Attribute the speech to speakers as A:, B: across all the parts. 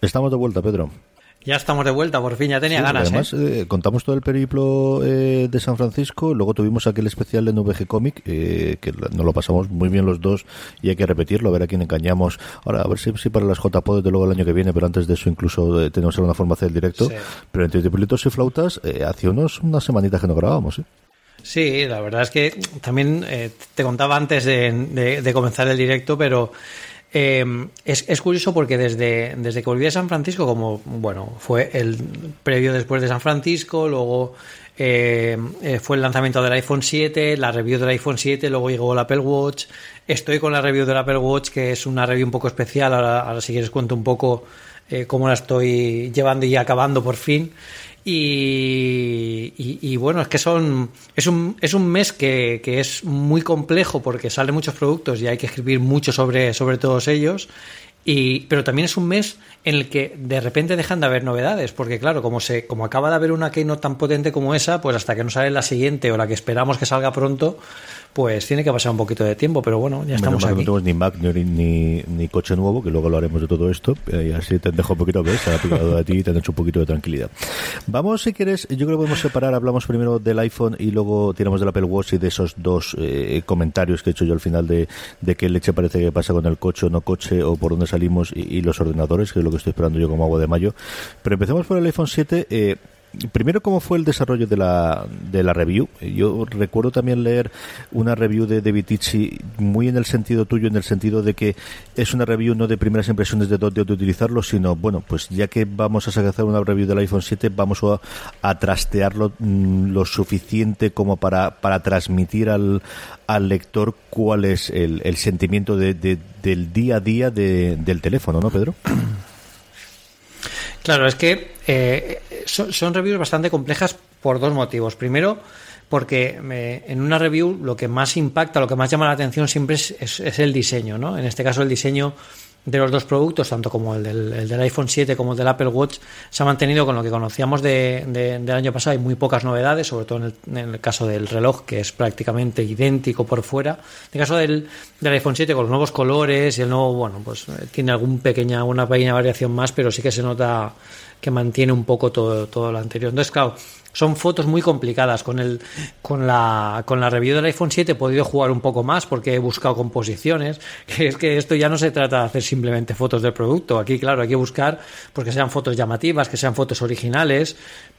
A: Estamos de vuelta, Pedro.
B: Ya estamos de vuelta, por fin, ya tenía
A: Sí,
B: ganas.
A: Además,
B: ¿eh?
A: eh, contamos todo el periplo eh, de San Francisco, luego tuvimos aquel especial de NVG Comic, eh, que nos lo pasamos muy bien los dos y hay que repetirlo, a ver a quién engañamos. Ahora, a ver si, si para las JPO desde luego el año que viene, pero antes de eso incluso eh, tenemos una formación del directo.
B: Sí.
A: Pero entre triplitos y flautas, eh, hace unos unas semanitas que no grabábamos. ¿eh?
B: Sí, la verdad es que también te contaba antes de, de- de comenzar el directo, pero eh, es, es curioso porque desde, desde que volví de San Francisco, como bueno, fue el previo después de San Francisco, luego eh, eh, fue el lanzamiento del iPhone 7, la review del iPhone 7, luego llegó el Apple Watch, estoy con la review del Apple Watch, que es una review un poco especial, ahora, ahora si quieres cuento un poco eh, cómo la estoy llevando y acabando por fin. Y, y- y bueno, es que son es un, es un mes que, que es muy complejo porque salen muchos productos y hay que escribir mucho sobre, sobre todos ellos. Y, pero también es un mes en el que de repente dejan de haber novedades, porque claro, como se, como acaba de haber una keynote tan potente como esa, pues hasta que no sale la siguiente o la que esperamos que salga pronto, pues tiene que pasar un poquito de tiempo, pero bueno, ya estamos aquí.
A: No tenemos ni Mac ni, ni, ni coche nuevo, que luego hablaremos de todo esto. eh, y así te dejo un poquito, ha picado a ti y te han hecho un poquito de tranquilidad. Vamos, si quieres, yo creo que podemos separar. Hablamos primero del iPhone y luego tiramos del Apple Watch y de esos dos eh, comentarios que he hecho yo al final de, de qué leche parece que pasa con el coche o no coche o por dónde salimos y, los ordenadores, que es lo que estoy esperando yo como agua de mayo. Pero empecemos por el iPhone 7. Eh, Primero, ¿cómo fue el desarrollo de la, de la review? Yo recuerdo también leer una review de David Tichy muy en el sentido tuyo, en el sentido de que es una review no de primeras impresiones de dónde de utilizarlo, sino, bueno, pues ya que vamos a hacer una review del iPhone 7, vamos a, a trastearlo mm, lo suficiente como para, para transmitir al, al lector cuál es el, el sentimiento de, de- del día a día de- del teléfono, ¿no, Pedro?
B: Claro, es que eh, son, reviews bastante complejas por dos motivos. Primero, porque eh, en una review lo que más impacta, lo que más llama la atención siempre es- es el diseño, ¿no? En este caso, el diseño de los dos productos, tanto como el del, el iPhone 7 como el del Apple Watch, se ha mantenido con lo que conocíamos de- de- del año pasado. Hay muy pocas novedades, sobre todo en el, en el caso del reloj, que es prácticamente idéntico por fuera. En el caso del, del iPhone 7, con los nuevos colores y el nuevo, bueno, pues eh, tiene algún pequeña, una pequeña variación más, pero sí que se nota que mantiene un poco todo, todo lo anterior. Entonces, claro, son fotos muy complicadas. Con el con la con la review del iPhone 7 he podido jugar un poco más porque he buscado composiciones. Que es que esto ya no se trata de hacer simplemente fotos del producto. Aquí, claro, hay que buscar porque sean fotos llamativas, que sean fotos originales,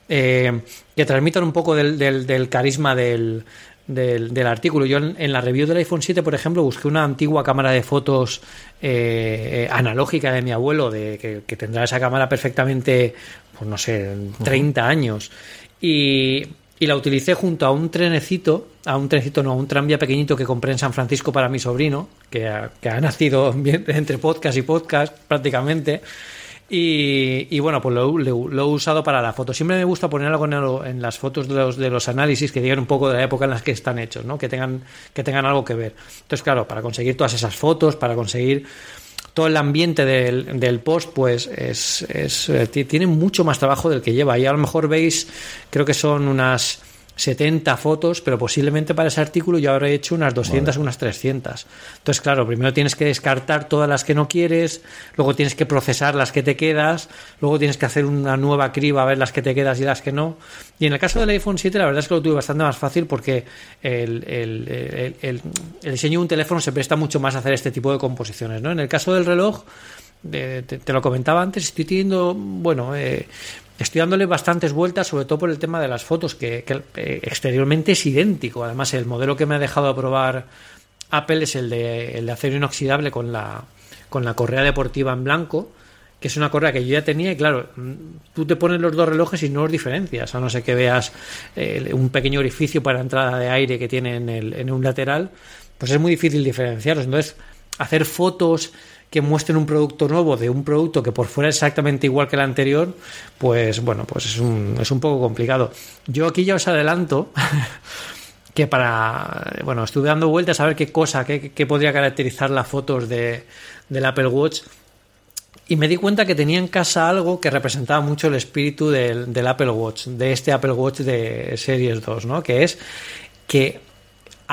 B: eh, que transmitan un poco del, del, del carisma del, del, del artículo. Yo en, en la review del iPhone 7, por ejemplo, busqué una antigua cámara de fotos eh, eh, analógica de mi abuelo, de, que, que tendrá esa cámara perfectamente, pues no sé, 30 años. Y, y la utilicé junto a un trenecito, a un trenecito, no, a un tranvía pequeñito que compré en San Francisco para mi sobrino, que ha, nacido entre podcast y podcast prácticamente. Y, bueno, pues lo, he usado para la foto. Siempre me gusta poner algo en, en las fotos de los, de los análisis que digan un poco de la época en las que están hechos, ¿no? que, tengan, que tengan algo que ver. Entonces, claro, para conseguir todas esas fotos, para conseguir todo el ambiente del, del post, pues es, es, eh, ti- tiene mucho más trabajo del que lleva. Y a lo mejor veis, creo que son unas 70 fotos, pero posiblemente para ese artículo yo habré hecho unas 200 o unas 300. Entonces, claro, primero tienes que descartar todas las que no quieres, luego tienes que procesar las que te quedas, luego tienes que hacer una nueva criba a ver las que te quedas y las que no. Y en el caso del iPhone 7, la verdad es que lo tuve bastante más fácil porque el, el- el- el- el diseño de un teléfono se presta mucho más a hacer este tipo de composiciones. ¿no? En el caso del reloj, te, lo comentaba antes, estoy teniendo, bueno, eh, estoy dándole bastantes vueltas, sobre todo por el tema de las fotos, que, eh, exteriormente es idéntico. Además, el modelo que me ha dejado probar Apple es el de, el de acero inoxidable con la, con la correa deportiva en blanco que es una correa que yo ya tenía y claro, tú te pones los dos relojes y no los diferencias, a no ser que veas eh, un pequeño orificio para entrada de aire que tiene en, el, en un lateral, pues es muy difícil diferenciarlos. Entonces, hacer fotos que muestren un producto nuevo de un producto que por fuera es exactamente igual que el anterior, pues bueno, pues es un, es un poco complicado. Yo aquí ya os adelanto que para, bueno, estuve dando vueltas a ver qué cosa, qué, qué podría caracterizar las fotos de, del Apple Watch y me di cuenta que tenía en casa algo que representaba mucho el espíritu del, del, Apple Watch, de este Apple Watch de Series 2, ¿no? Que es que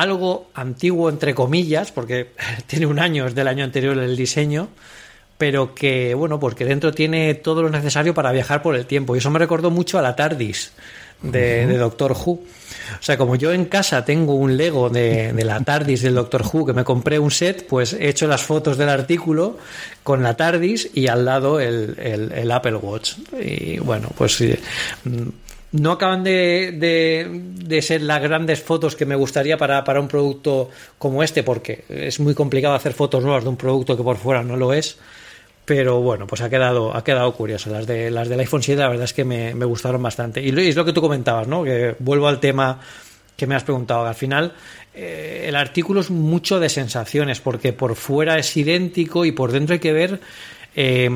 B: algo antiguo, entre comillas, porque tiene un año, es del año anterior el diseño, pero que, bueno, porque dentro tiene todo lo necesario para viajar por el tiempo. Y eso me recordó mucho a la TARDIS de, de Doctor Who. O sea, como yo en casa tengo un Lego de, la TARDIS del Doctor Who, que me compré un set, pues he hecho las fotos del artículo con la TARDIS y al lado el, Apple Watch. Y bueno, pues mm, no acaban de, ser las grandes fotos que me gustaría para, para, un producto como este, porque es muy complicado hacer fotos nuevas de un producto que por fuera no lo es. Pero bueno, pues ha quedado, ha quedado curioso. Las, de, las del iPhone 7 la verdad es que me, gustaron bastante. Y es lo que tú comentabas, ¿no? Que vuelvo al tema que me has preguntado. Al final, eh, el artículo es mucho de sensaciones, porque por fuera es idéntico y por dentro hay que ver eh,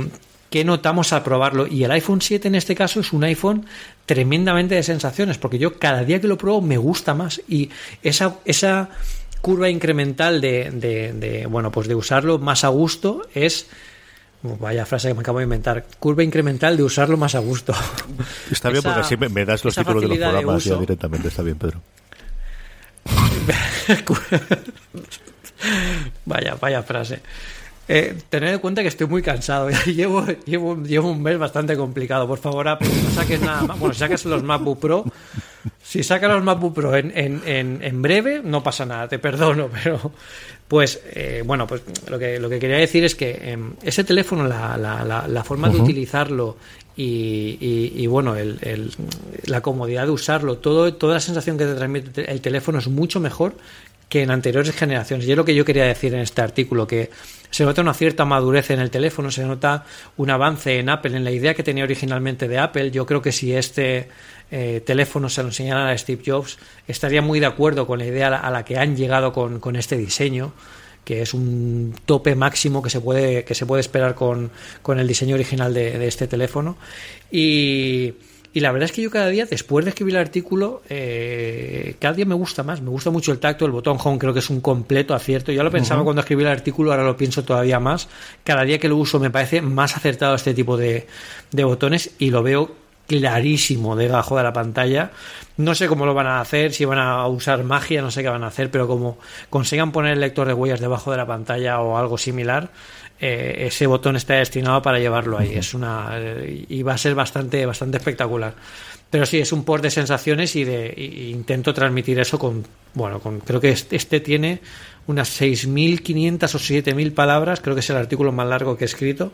B: qué notamos al probarlo. Y el iPhone 7 en este caso es un iPhone tremendamente de sensaciones, porque yo cada día que lo pruebo me gusta más. Y esa, esa curva incremental de, de bueno, pues de usarlo más a gusto es Vaya frase que me acabo de inventar. Curva incremental de usarlo más a gusto.
A: Está bien porque así me, das los títulos de los programas ya directamente. Está bien, Pedro.
B: vaya, vaya frase. Eh, tened en cuenta que estoy muy cansado. llevo, llevo, llevo un mes bastante complicado. Por favor, no saques nada más. Bueno, si sacas los MacBook Pro, si sacas los MacBook Pro en, en, en, breve, no pasa nada, te perdono, pero pues eh, bueno, pues lo que, lo que quería decir es que em, ese teléfono, la, la, la, forma de utilizarlo y, y, bueno, el, el, la comodidad de usarlo, todo, toda la sensación que te transmite el teléfono es mucho mejor que en anteriores generaciones. Y es lo que yo quería decir en este artículo, que se nota una cierta madurez en el teléfono, se nota un avance en Apple, en la idea que tenía originalmente de Apple. Yo creo que si este eh, teléfono se lo enseñaran a Steve Jobs, estaría muy de acuerdo con la idea a la que han llegado con, con este diseño que es un tope máximo que se puede, que se puede esperar con, con el diseño original de, de este teléfono. Y, y la verdad es que yo cada día, después de escribir el artículo, eh, cada día me gusta más. Me gusta mucho el tacto, el botón home creo que es un completo acierto. Yo lo pensaba cuando escribí el artículo, ahora lo pienso todavía más. Cada día que lo uso me parece más acertado este tipo de, de botones y lo veo clarísimo debajo de la pantalla. No sé cómo lo van a hacer, si van a usar magia, no sé qué van a hacer, pero como consigan poner el lector de huellas debajo de la pantalla o algo similar, eh, ese botón está destinado para llevarlo ahí. Es una y va a ser bastante bastante espectacular. Pero sí, es un post de sensaciones y de intento transmitir eso con bueno, con creo que este, este tiene unas 6.500 o 7.000 palabras, creo que es el artículo más largo que he escrito.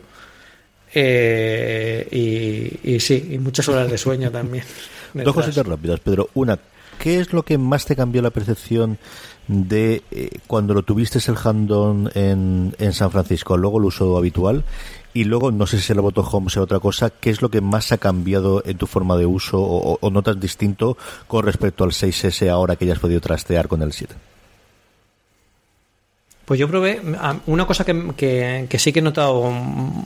B: Eh, y, y, sí, y muchas horas de sueño también.
A: Dos cositas rápidas, Pedro. Una, ¿qué es lo que más te cambió la percepción de eh, cuando lo tuviste el handon en, en San Francisco, luego el uso habitual y luego no sé si el botón home sea otra cosa, ¿qué es lo que más ha cambiado en tu forma de uso o, notas distinto con respecto al 6S ahora que ya has podido trastear con el 7?
B: Pues yo probé una cosa que, que, que sí que he notado,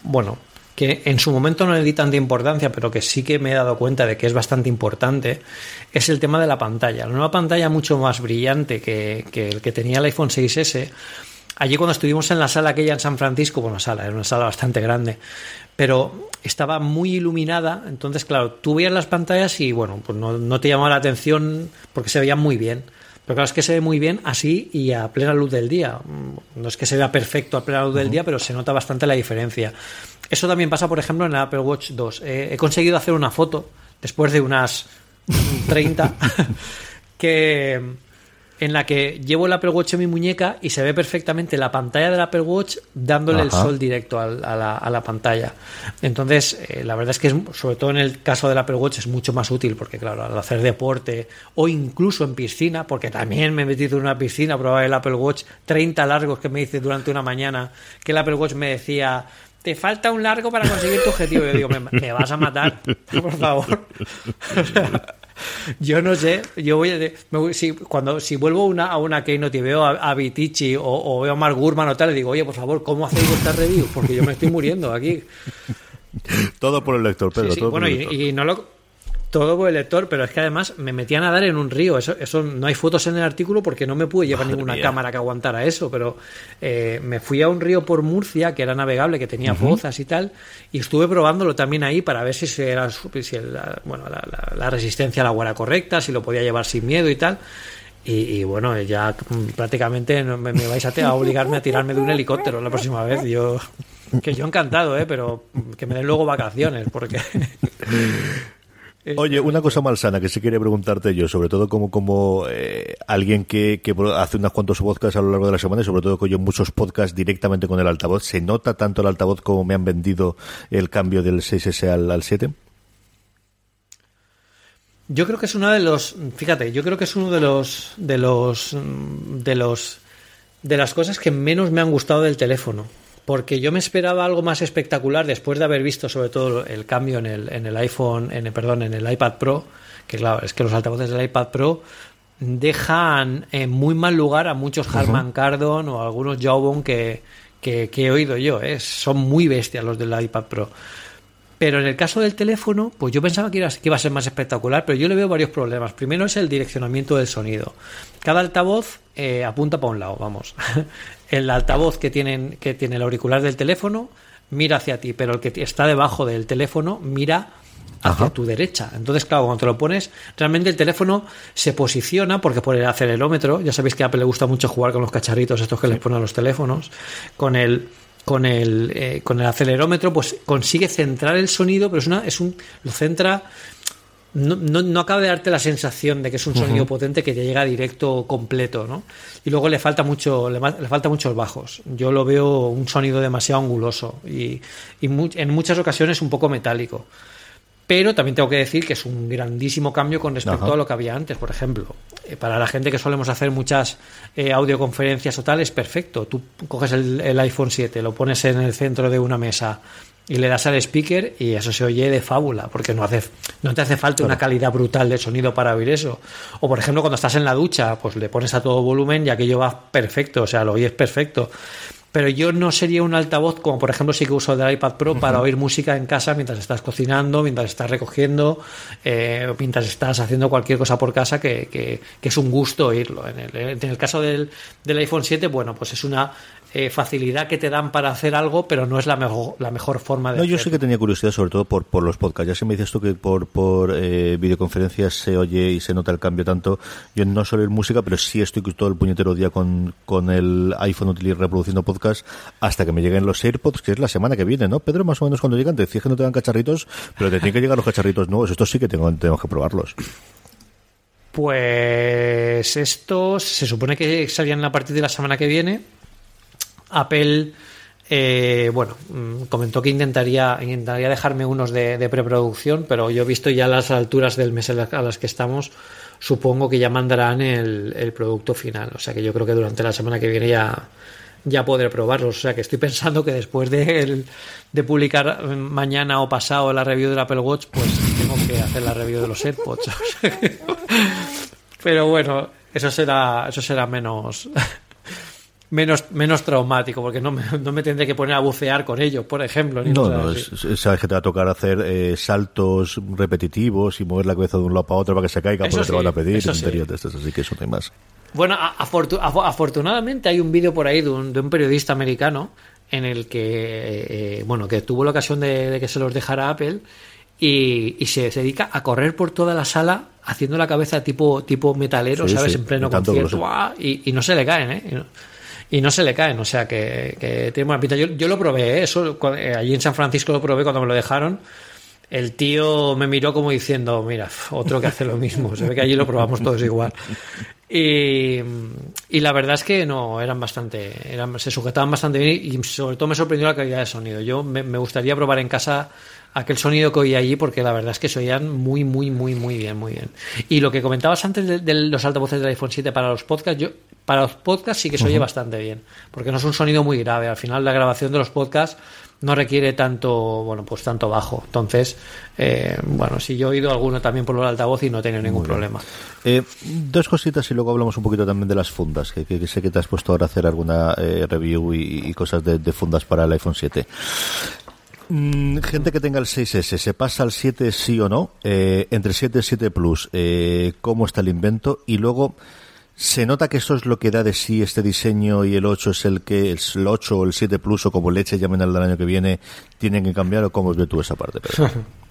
B: bueno, que en su momento no le di tanta importancia, pero que sí que me he dado cuenta de que es bastante importante, es el tema de la pantalla. La nueva pantalla mucho más brillante que, el que tenía el iPhone 6S. Allí cuando estuvimos en la sala aquella en San Francisco, bueno, sala, era una sala bastante grande, pero estaba muy iluminada, entonces claro, tú veías las pantallas y bueno, pues no, no te llamaba la atención porque se veían muy bien. Pero claro, es que se ve muy bien así y a plena luz del día. No es que se vea perfecto a plena luz del día, pero se nota bastante la diferencia. Eso también pasa, por ejemplo, en el Apple Watch 2. Eh, he conseguido hacer una foto, después de unas 30, que en la que llevo el Apple Watch en mi muñeca y se ve perfectamente la pantalla del Apple Watch dándole el sol directo a, la, pantalla. Entonces, eh, la verdad es que sobre todo en el caso del Apple Watch es mucho más útil porque, claro, al hacer deporte o incluso en piscina, porque también me he metido en una piscina a probar el Apple Watch 30 largos que me hice durante una mañana, que el Apple Watch me decía te falta un largo para conseguir tu objetivo. Yo digo, me, vas a matar, por favor. yo no sé, yo voy a, si, cuando si vuelvo una, a una Keynote y veo a, Vitici o, veo a Mark Gurman o tal, le digo, oye, por favor, ¿cómo hacéis esta review? Porque yo me estoy muriendo aquí.
A: Todo por el lector, Pedro. todo
B: bueno, y, no lo, todo por el lector, pero es que además me metí a nadar en un río. Eso, eso no hay fotos en el artículo porque no me pude llevar ninguna cámara que aguantara eso. Pero eh, me fui a un río por Murcia que era navegable, que tenía pozas y tal, y estuve probándolo también ahí para ver si era si la, bueno, la, resistencia al agua era correcta, si lo podía llevar sin miedo y tal. Y, bueno, ya prácticamente me, me vais a, a, obligarme a tirarme de un helicóptero la próxima vez. Yo que yo encantado, ¿eh? pero que me den luego vacaciones, porque
A: Oye, una cosa malsana que sí quería preguntarte yo, sobre todo como, como eh, alguien que, que, hace unos cuantos podcasts a lo largo de la semana y sobre todo que yo muchos podcasts directamente con el altavoz, ¿se nota tanto el altavoz como me han vendido el cambio del 6S al, al 7?
B: Yo creo que es uno de los, fíjate, yo creo que es uno de los, de los, de los, de las cosas que menos me han gustado del teléfono porque yo me esperaba algo más espectacular después de haber visto sobre todo el cambio en el, en el iPhone, en el, perdón, en el iPad Pro, que claro, es que los altavoces del iPad Pro dejan en muy mal lugar a muchos Harman Kardon o algunos Jawbone que, que, he oído yo, ¿eh? son muy bestias los del iPad Pro. Pero en el caso del teléfono, pues yo pensaba que iba, a ser más espectacular, pero yo le veo varios problemas. Primero es el direccionamiento del sonido. Cada altavoz eh, apunta para un lado, vamos. el altavoz que, tienen, que tiene el auricular del teléfono mira hacia ti, pero el que está debajo del teléfono mira hacia tu derecha. Entonces, claro, cuando te lo pones, realmente el teléfono se posiciona, porque por el acelerómetro, ya sabéis que a Apple le gusta mucho jugar con los cacharritos estos que les ponen a los teléfonos, con el con el, eh, con el acelerómetro, pues consigue centrar el sonido, pero es una, es un, lo centra no, no, acaba de darte la sensación de que es un sonido potente que te llega directo completo, ¿no? Y luego le falta mucho, le, falta muchos bajos. Yo lo veo un sonido demasiado anguloso y, en muchas ocasiones un poco metálico. Pero también tengo que decir que es un grandísimo cambio con respecto a lo que había antes, por ejemplo. Eh, para la gente que solemos hacer muchas eh, audioconferencias o tal, es perfecto. Tú coges el, el iPhone 7, lo pones en el centro de una mesa, y le das al speaker y eso se oye de fábula, porque no, hace, no te hace falta una calidad brutal de sonido para oír eso. O por ejemplo, cuando estás en la ducha, pues le pones a todo volumen y aquello va perfecto, o sea, lo oyes perfecto pero yo no sería un altavoz como por ejemplo sí que uso el del iPad Pro para oír música en casa mientras estás cocinando, mientras estás recogiendo, eh, mientras estás haciendo cualquier cosa por casa que, que, es un gusto oírlo. En el, en el caso del, del, iPhone 7, bueno, pues es una eh, facilidad que te dan para hacer algo, pero no es la mejor, la mejor forma de
A: No, yo sí que tenía curiosidad sobre todo por, por los podcasts. Ya se me dices tú que por, por eh, videoconferencias se oye y se nota el cambio tanto. Yo no suelo oír música, pero sí estoy todo el puñetero día con, con el iPhone reproduciendo podcasts hasta que me lleguen los AirPods, que es la semana que viene, ¿no? Pedro, más o menos cuando llegan, te decías que no te dan cacharritos, pero te tienen que llegar los cacharritos nuevos. Estos sí que tengo, tenemos que probarlos.
B: Pues estos se supone que salían a partir de la semana que viene. Apple, eh, bueno, mm, comentó que intentaría, intentaría dejarme unos de, preproducción, pero yo he visto ya las alturas del mes a las que estamos, supongo que ya mandarán el, el producto final. O sea que yo creo que durante la semana que viene ya, ya podré probarlos. O sea que estoy pensando que después de, de publicar mañana o pasado la review del Apple Watch, pues tengo que hacer la review de los AirPods. Pero bueno, eso será, eso será menos, menos, menos traumático, porque no me, no me tendré que poner a bucear con ellos, por ejemplo.
A: no, no, sabes que te va a tocar hacer eh, saltos repetitivos y mover la cabeza de un lado para otro para que se caiga porque te van a pedir, así que eso no hay más.
B: Bueno, afortunadamente hay un vídeo por ahí de un, de un, periodista americano en el que, eh, eh, bueno, que tuvo la ocasión de, que se los dejara Apple y, y, se, dedica a correr por toda la sala haciendo la cabeza tipo, tipo metalero, ¿sabes? en pleno concierto. Y, y, no se le caen, ¿eh? Y no, se le caen, o sea que, que tiene buena pinta. Yo, yo lo probé, ¿eh? eso eh, allí en San Francisco lo probé cuando me lo dejaron el tío me miró como diciendo, mira, otro que hace lo mismo. Se ve que allí lo probamos todos igual. Y, y, la verdad es que no, eran bastante, eran, se sujetaban bastante bien y sobre todo me sorprendió la calidad de sonido. Yo me, me gustaría probar en casa aquel sonido que oía allí porque la verdad es que se oían muy, muy, muy, muy bien, muy bien. Y lo que comentabas antes de, de los altavoces del iPhone 7 para los podcasts, yo para los podcasts sí que se oye bastante bien, porque no es un sonido muy grave. Al final la grabación de los podcasts no requiere tanto, bueno, pues tanto bajo. Entonces, eh, bueno, si yo he oído alguno también por el altavoz y no he tenido ningún problema.
A: Eh, dos cositas y luego hablamos un poquito también de las fundas, que, que sé que te has puesto ahora a hacer alguna eh, review y, y cosas de, de, fundas para el iPhone 7. Mm, gente que tenga el 6S, ¿se pasa al 7 sí o no? Eh, entre el 7 y el 7 Plus, eh, ¿cómo está el invento? Y luego, ¿se nota que eso es lo que da de sí este diseño y el 8 es el que el 8 o el 7 Plus o como leche llamen al del año que viene, tienen que cambiar o cómo ves tú esa parte?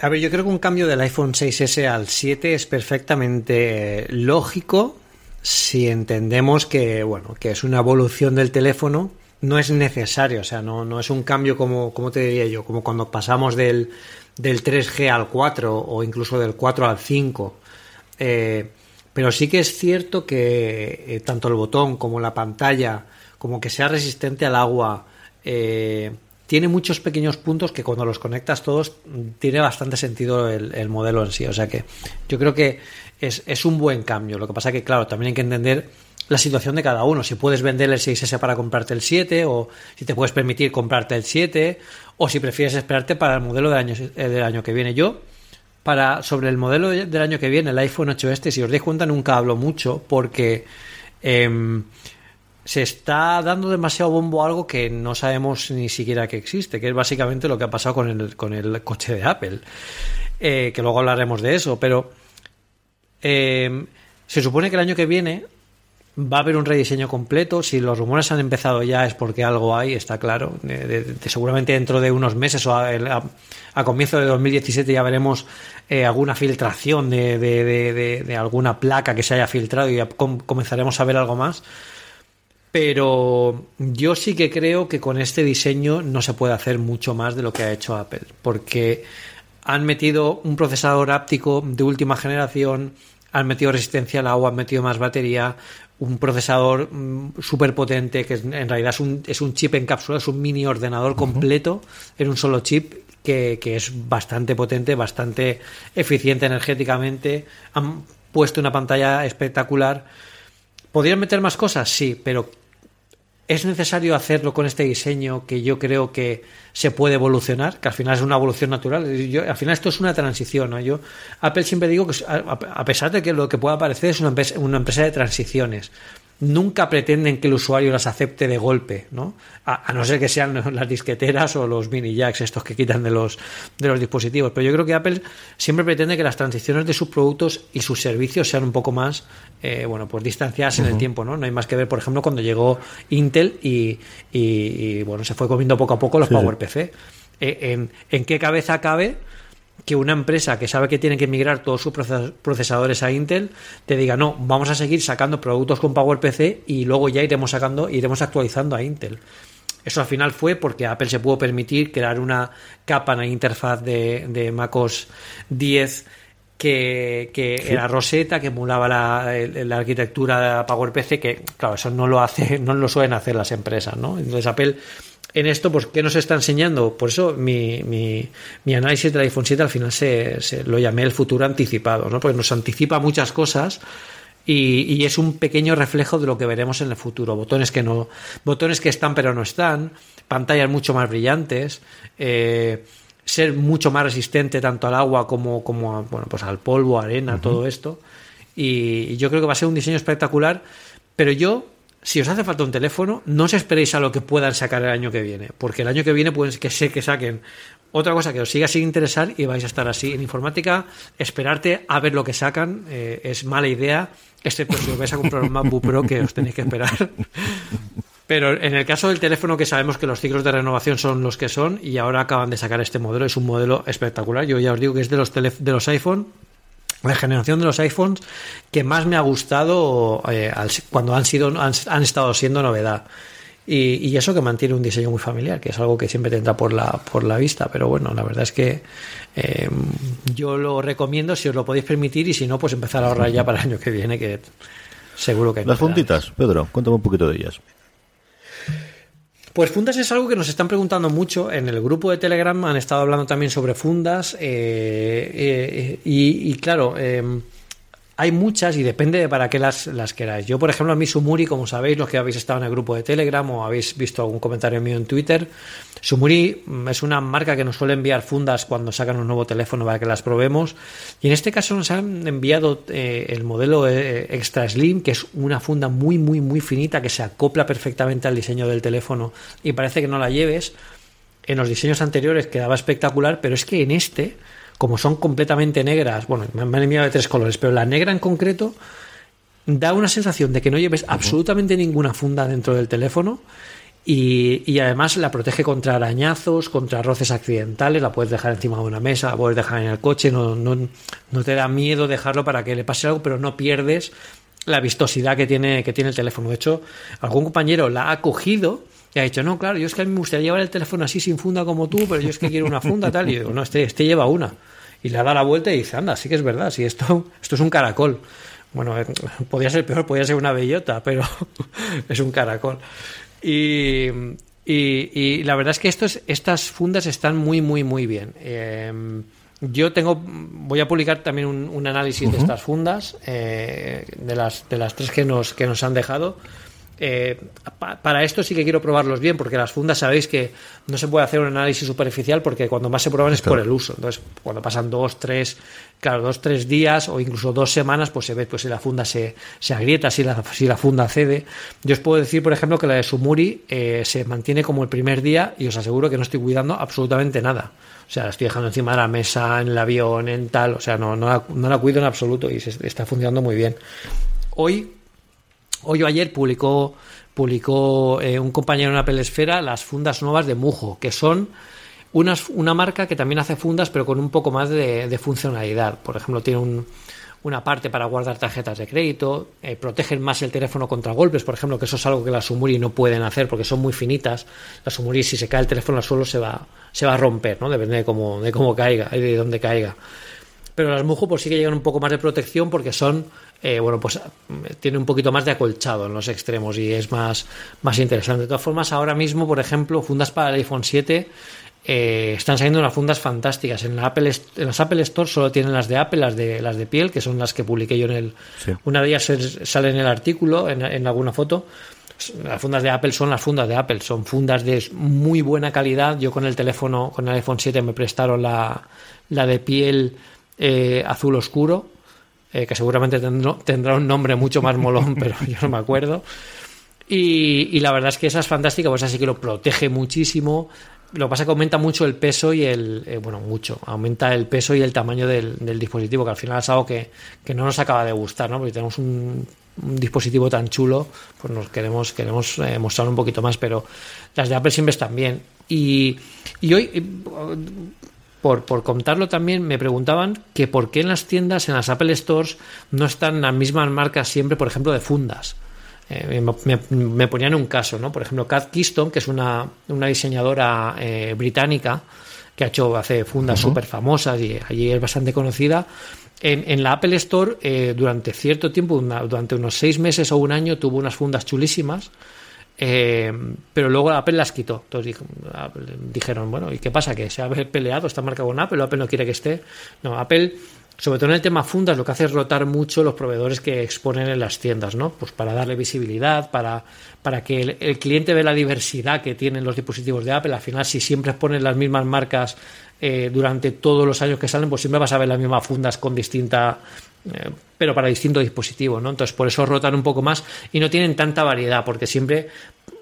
B: A ver, yo creo que un cambio del iPhone 6S al 7 es perfectamente lógico si entendemos que, bueno, que es una evolución del teléfono no es necesario, o sea, no, no es un cambio como, como te diría yo, como cuando pasamos del, del 3G al 4 o incluso del 4 al 5. Eh, pero sí que es cierto que eh, tanto el botón como la pantalla, como que sea resistente al agua, eh, tiene muchos pequeños puntos que cuando los conectas todos tiene bastante sentido el, el modelo en sí. O sea que yo creo que es, es, un buen cambio. Lo que pasa que, claro, también hay que entender la situación de cada uno. Si puedes vender el 6S para comprarte el 7, o si te puedes permitir comprarte el 7, o si prefieres esperarte para el modelo del año, del año que viene. Yo, para, sobre el modelo del año que viene, el iPhone 8 este, si os dais cuenta, nunca hablo mucho porque eh, se está dando demasiado bombo a algo que no sabemos ni siquiera que existe, que es básicamente lo que ha pasado con el, con el coche de Apple. Eh, que luego hablaremos de eso, pero eh, se supone que el año que viene va a haber un rediseño completo. Si los rumores han empezado ya es porque algo hay, está claro. Seguramente dentro de unos meses o a, a, comienzo de 2017 ya veremos eh, alguna filtración de, alguna placa que se haya filtrado y ya com comenzaremos a ver algo más. Pero yo sí que creo que con este diseño no se puede hacer mucho más de lo que ha hecho Apple, porque han metido un procesador áptico de última generación, han metido resistencia al agua, han metido más batería, un procesador mm, súper potente que en realidad es un, es un chip encapsulado, es un mini ordenador completo uh -huh. en un solo chip que, que, es bastante potente, bastante eficiente energéticamente. Han puesto una pantalla espectacular. ¿Podrían meter más cosas? Sí, pero ¿Es necesario hacerlo con este diseño que yo creo que se puede evolucionar? Que al final es una evolución natural. Al final esto es una transición. ¿no? Yo, Apple siempre digo que a pesar de que lo que pueda parecer es una empresa de transiciones, nunca pretenden que el usuario las acepte de golpe, ¿no? A, a, no ser que sean las disqueteras o los mini jacks estos que quitan de los de los dispositivos. Pero yo creo que Apple siempre pretende que las transiciones de sus productos y sus servicios sean un poco más, eh, bueno, pues distanciadas uh -huh. en el tiempo, ¿no? No hay más que ver, por ejemplo, cuando llegó Intel y, y, y bueno, se fue comiendo poco a poco los sí. PowerPC. Eh, en, ¿En qué cabeza cabe? Que una empresa que sabe que tiene que migrar todos sus procesadores a Intel te diga no, vamos a seguir sacando productos con PowerPC y luego ya iremos sacando, iremos actualizando a Intel. Eso al final fue porque Apple se pudo permitir crear una capa en la interfaz de, de MacOS 10 que, que sí. era Rosetta, que emulaba la, la, arquitectura de PowerPC, que claro, eso no lo hace, no lo suelen hacer las empresas, ¿no? Entonces Apple en esto, pues, ¿qué nos está enseñando? Por eso mi, mi, mi análisis del iPhone 7 al final se, se, lo llamé el futuro anticipado, ¿no? Porque nos anticipa muchas cosas y, y, es un pequeño reflejo de lo que veremos en el futuro. Botones que no, botones que están pero no están, pantallas mucho más brillantes, eh, ser mucho más resistente tanto al agua como, como a, bueno, pues al polvo, arena, uh -huh. todo esto. Y, y yo creo que va a ser un diseño espectacular, pero yo si os hace falta un teléfono, no os esperéis a lo que puedan sacar el año que viene, porque el año que viene pueden que sé que saquen otra cosa que os siga sin interesar y vais a estar así. En informática, esperarte a ver lo que sacan eh, es mala idea, excepto si os vais a comprar un MacBook Pro que os tenéis que esperar. Pero en el caso del teléfono, que sabemos que los ciclos de renovación son los que son, y ahora acaban de sacar este modelo, es un modelo espectacular. Yo ya os digo que es de los, de los iPhone la generación de los iPhones que más me ha gustado eh, cuando han sido han, han, estado siendo novedad y, eso que mantiene un diseño muy familiar, que es algo que siempre te entra por la, por la vista. Pero bueno, la verdad es que eh, yo lo recomiendo si os lo podéis permitir y si no, pues empezar a ahorrar ya para el año que viene, que seguro que...
A: Las funditas, Pedro, cuéntame un poquito de ellas.
B: Pues fundas es algo que nos están preguntando mucho. En el grupo de Telegram han estado hablando también sobre fundas. Eh, eh, y, y, claro, hay muchas y depende de para qué las, las queráis. Yo, por ejemplo, a mí Sumuri, como sabéis, los que habéis estado en el grupo de Telegram o habéis visto algún comentario mío en Twitter, Sumuri es una marca que nos suele enviar fundas cuando sacan un nuevo teléfono para que las probemos. Y en este caso nos han enviado eh, el modelo eh, Extra Slim, que es una funda muy, muy, muy finita que se acopla perfectamente al diseño del teléfono y parece que no la lleves. En los diseños anteriores quedaba espectacular, pero es que en este como son completamente negras, bueno, me han enviado de tres colores, pero la negra en concreto da una sensación de que no lleves absolutamente ninguna funda dentro del teléfono y, además la protege contra arañazos, contra roces accidentales, la puedes dejar encima de una mesa, la puedes dejar en el coche, no, no, no te da miedo dejarlo para que le pase algo, pero no pierdes la vistosidad que tiene, que tiene el teléfono. De hecho, algún compañero la ha cogido y ha dicho, no, claro, yo es que a mí me gustaría llevar el teléfono así sin funda como tú, pero yo es que quiero una funda tal. Y yo digo, no, este, este lleva una. Y le da la vuelta y dice, anda, sí que es verdad, si esto, esto es un caracol. Bueno, eh, podría ser peor, podría ser una bellota, pero es un caracol. Y, y, la verdad es que estos, estas fundas están muy, muy, muy bien. Eh, yo tengo, voy a publicar también un, análisis de estas fundas, eh, de, las, de las tres que nos, que nos han dejado. Eh, para esto sí que quiero probarlos bien, porque las fundas sabéis que no se puede hacer un análisis superficial porque cuando más se prueban es por el uso. Entonces, cuando pasan dos, tres, claro, dos, tres días o incluso dos semanas, pues se ve pues, si la funda se, se agrieta, si la, si la funda cede. Yo os puedo decir, por ejemplo, que la de Sumuri eh, se mantiene como el primer día y os aseguro que no estoy cuidando absolutamente nada. O sea, la estoy dejando encima de la mesa, en el avión, en tal. O sea, no, no, la, no la cuido en absoluto y se, está funcionando muy bien. Hoy Hoy o ayer publicó, publicó eh, un compañero en Apple Esfera las fundas nuevas de Mujo, que son una marca que también hace fundas, pero con un poco más de, funcionalidad. Por ejemplo, tiene una parte para guardar tarjetas de crédito, eh, protegen más el teléfono contra golpes, por ejemplo, que eso es algo que las Sumuri no pueden hacer porque son muy finitas. Las Sumuri, si se cae el teléfono al suelo, se va, se va a romper, ¿no? Depende de cómo, de cómo caiga y de dónde caiga pero las Mujo pues sí que llegan un poco más de protección porque son, eh, bueno, pues tiene un poquito más de acolchado en los extremos y es más, más interesante. De todas formas, ahora mismo, por ejemplo, fundas para el iPhone 7 eh, están saliendo unas fundas fantásticas. En, la Apple, en las Apple Store solo tienen las de Apple, las de, las de piel, que son las que publiqué yo en el... Una de ellas sale en el artículo, en, en alguna foto las fundas de Apple son las fundas de Apple, son fundas de muy buena calidad. Yo con el teléfono, con el iPhone 7 me prestaron la, la de piel eh, azul oscuro, eh, que seguramente tendrá un nombre mucho más molón, pero yo no me acuerdo. Y, la verdad es que esa es fantástica, pues así que lo protege muchísimo. Lo que pasa es que aumenta mucho el peso y el. Eh, bueno, mucho. Aumenta el peso y el tamaño del, dispositivo, que al final es algo que, no nos acaba de gustar, ¿no? Porque tenemos un, dispositivo tan chulo, pues nos queremos, queremos mostrar un poquito más, pero las de Apple siempre están bien. Y, y hoy por, por contarlo también, me preguntaban que por qué en las tiendas, en las Apple Stores, no están las mismas marcas siempre, por ejemplo, de fundas. Eh, me, ponían un caso, ¿no? Por ejemplo, Kat Keystone, que es una, una diseñadora eh, británica que ha hecho, hace fundas súper famosas y allí es bastante conocida. En, en la Apple Store, eh, durante cierto tiempo, durante unos seis meses o un año, tuvo unas fundas chulísimas eh, pero luego Apple las quitó. Entonces dijeron, bueno, ¿y qué pasa? ¿Que se ha peleado esta marca con Apple Apple no quiere que esté? No, Apple, sobre todo en el tema fundas, lo que hace es rotar mucho los proveedores que exponen en las tiendas, ¿no? Pues para darle visibilidad, para, para que el, cliente vea la diversidad que tienen los dispositivos de Apple. Al final, si siempre exponen las mismas marcas eh, durante todos los años que salen, pues siempre vas a ver las mismas fundas con distinta eh, pero para distintos dispositivos, ¿no? Entonces, por eso rotan un poco más y no tienen tanta variedad, porque siempre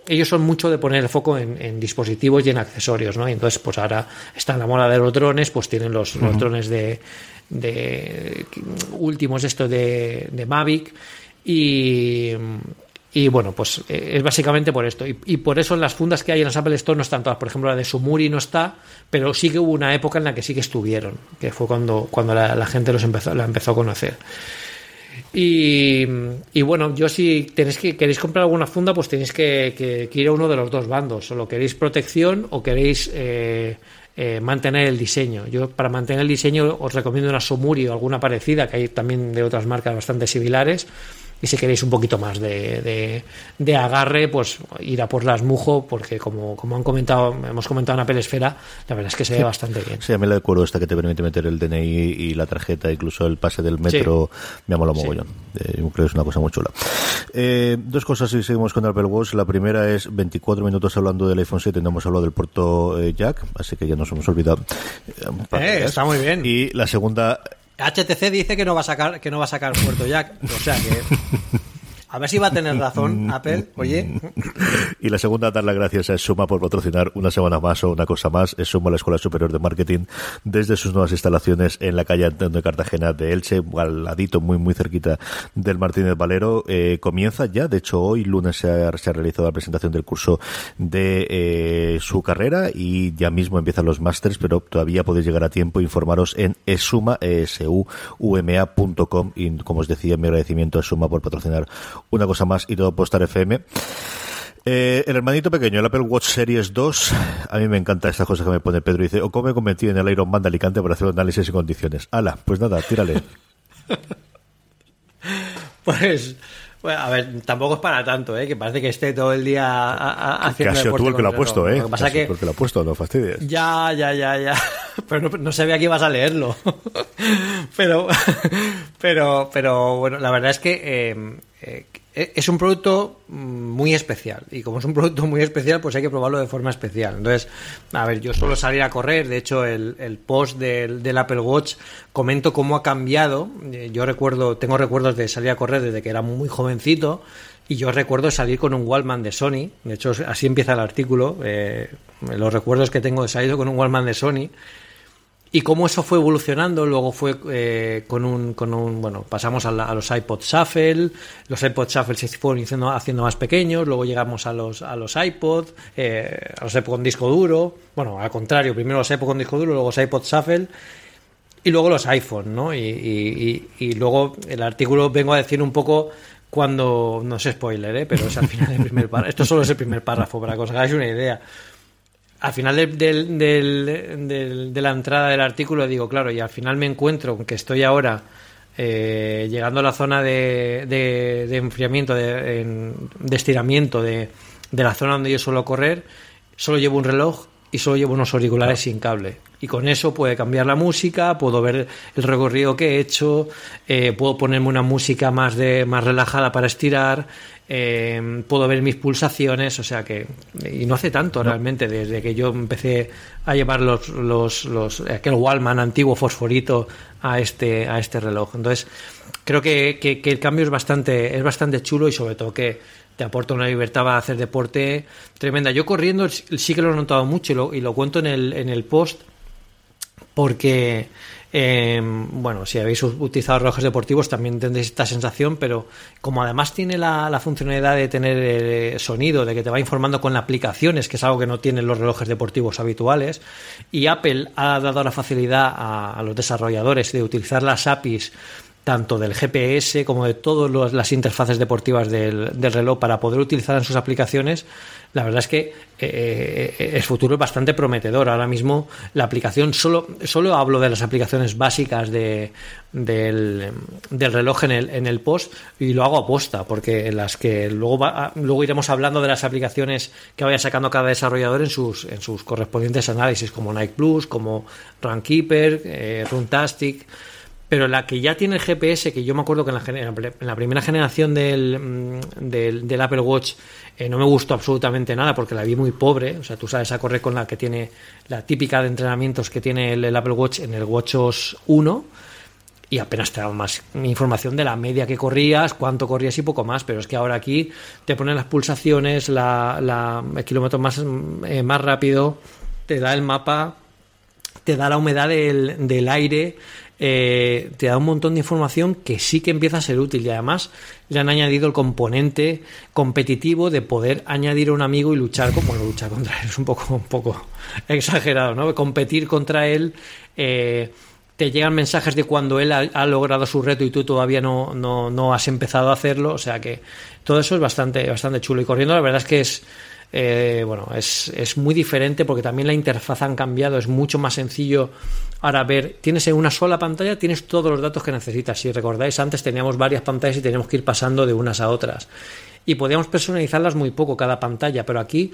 B: ellos son mucho de poner el foco en, dispositivos y en accesorios, ¿no? Y entonces, pues ahora está en la moda de los drones, pues tienen los, drones de, de últimos, esto de, de Mavic y y bueno, pues eh, es básicamente por esto. Y, por eso las fundas que hay en las Apple Store no están todas. Por ejemplo, la de Sumuri no está, pero sí que hubo una época en la que sí que estuvieron, que fue cuando, cuando la, gente los empezó, la empezó a conocer. Y, bueno, yo si tenéis que, queréis comprar alguna funda, pues tenéis que, ir a uno de los dos bandos. Solo queréis protección o queréis eh, eh, mantener el diseño. Yo para mantener el diseño os recomiendo una Somuri o alguna parecida, que hay también de otras marcas bastante similares y si queréis un poquito más de, de, agarre, pues ir a por las Mujo, porque como, como han comentado, hemos comentado en Apple Esfera, la verdad es que se ve bastante bien.
A: Sí, a mí la acuerdo esta que te permite meter el DNI y la tarjeta, incluso el pase del metro, me ha molado mogollón. Eh, yo creo que es una cosa muy chula. Eh, dos cosas y seguimos con Apple Watch. La primera es 24 minutos hablando del iPhone 7, no hemos hablado del puerto eh, jack, así que ya nos hemos olvidado.
B: está muy bien.
A: Y la segunda
B: HTC dice que no va a sacar que no va a sacar puerto jack, o sea que a ver si va a tener razón Apple, oye.
A: Y la segunda, dar las gracias a Suma por patrocinar una semana más o una cosa más. Es Suma la Escuela Superior de Marketing desde sus nuevas instalaciones en la calle Antonio de Cartagena de Elche, al ladito, muy muy cerquita del Martínez Valero. Eh, comienza ya, de hecho hoy lunes se ha, realizado la presentación del curso de eh, su carrera y ya mismo empiezan los másters, pero todavía podéis llegar a tiempo. Informaros en esuma, esuma.com y como os decía, mi agradecimiento a Suma por patrocinar una cosa más y todo por estar FM. Eh, el hermanito pequeño, el Apple Watch Series 2, a mí me encanta estas cosas que me pone Pedro. Dice, o cómo me convertí en el Iron Man de Alicante para hacer análisis y condiciones. Ala, pues nada, tírale.
B: pues, bueno, a ver, tampoco es para tanto, ¿eh? que parece que esté todo el día haciendo
A: Casi
B: tú
A: el que lo ha puesto, ¿eh?
B: Lo que pasa que...
A: porque lo ha puesto, no fastidies.
B: Ya, ya, ya, ya. Pero no, no sabía que ibas a leerlo. pero, pero, pero, bueno, la verdad es que eh, eh, es un producto mm, muy especial. Y como es un producto muy especial pues hay que probarlo de forma especial. Entonces a ver yo suelo salir a correr. De hecho el, post del, Apple Watch comento cómo ha cambiado. Eh, yo recuerdo tengo recuerdos de salir a correr desde que era muy jovencito y yo recuerdo salir con un Wallman de Sony. De hecho así empieza el artículo. Eh, los recuerdos que tengo de salir con un Wallman de Sony y cómo eso fue evolucionando, luego fue eh, con, un, con un, bueno, pasamos a, los iPod Shuffle, los iPod Shuffle se fueron haciendo, más pequeños, luego llegamos a los, a los iPod, eh, a los iPod con disco duro, bueno, al contrario, primero los iPod con disco duro, luego los iPod Shuffle, y luego los iPhone, ¿no? Y, y, luego el artículo vengo a decir un poco cuando, no sé spoiler, ¿eh? pero es al final del primer párrafo, esto solo es el primer párrafo, para que os hagáis una idea al final de la entrada del artículo digo, claro, y al final me encuentro que estoy ahora eh, llegando a la zona de, enfriamiento, de, estiramiento de, la zona donde yo suelo correr, solo llevo un reloj y solo llevo unos auriculares sin cable. Y con eso puede cambiar la música, puedo ver el recorrido que he hecho, eh, puedo ponerme una música más, de, más relajada para estirar, eh, puedo ver mis pulsaciones, o sea que. Y no hace tanto realmente, desde que yo empecé a llevar los, los, los aquel Wallman antiguo fosforito a este, a este reloj. Entonces, creo que, que, el cambio es bastante, es bastante chulo y sobre todo que te aporta una libertad para hacer deporte tremenda. Yo corriendo sí que lo he notado mucho y lo, cuento en el, en el post porque eh, bueno, si habéis utilizado relojes deportivos también tendréis esta sensación, pero como además tiene la, funcionalidad de tener eh, sonido, de que te va informando con aplicaciones, que es algo que no tienen los relojes deportivos habituales, y Apple ha dado la facilidad a, los desarrolladores de utilizar las APIs tanto del GPS como de todas las interfaces deportivas del, reloj para poder utilizar en sus aplicaciones, la verdad es que eh, eh, el futuro es bastante prometedor. Ahora mismo la aplicación, solo, solo hablo de las aplicaciones básicas de, del, reloj en el, en el post y lo hago aposta, porque las que luego, luego iremos hablando de las aplicaciones que vaya sacando cada desarrollador en sus, en sus correspondientes análisis, como Nike Plus, como Runkeeper, eh, Runtastic pero la que ya tiene el GPS, que yo me acuerdo que en la, primera generación del, mm, Apple Watch eh, no me gustó absolutamente nada porque la vi muy pobre. O sea, tú sabes a correr con la que tiene la típica de entrenamientos que tiene el, Apple Watch en el WatchOS 1 y apenas te daba más información de la media que corrías, cuánto corrías y poco más. Pero es que ahora aquí te ponen las pulsaciones, la, el kilómetro más, eh, más rápido, te da el mapa, te da la humedad del, del aire eh, te da un montón de información que sí que empieza a ser útil y además le han añadido el componente competitivo de poder añadir a un amigo y luchar como bueno, luchar contra él es un poco un poco exagerado no competir contra él eh, te llegan mensajes de cuando él ha, logrado su reto y tú todavía no, no, no, has empezado a hacerlo. O sea que todo eso es bastante, bastante chulo. Y corriendo, la verdad es que es. Eh, bueno, es, es, muy diferente porque también la interfaz han cambiado, es mucho más sencillo ahora ver, tienes en una sola pantalla, tienes todos los datos que necesitas. Si recordáis, antes teníamos varias pantallas y teníamos que ir pasando de unas a otras. Y podíamos personalizarlas muy poco cada pantalla, pero aquí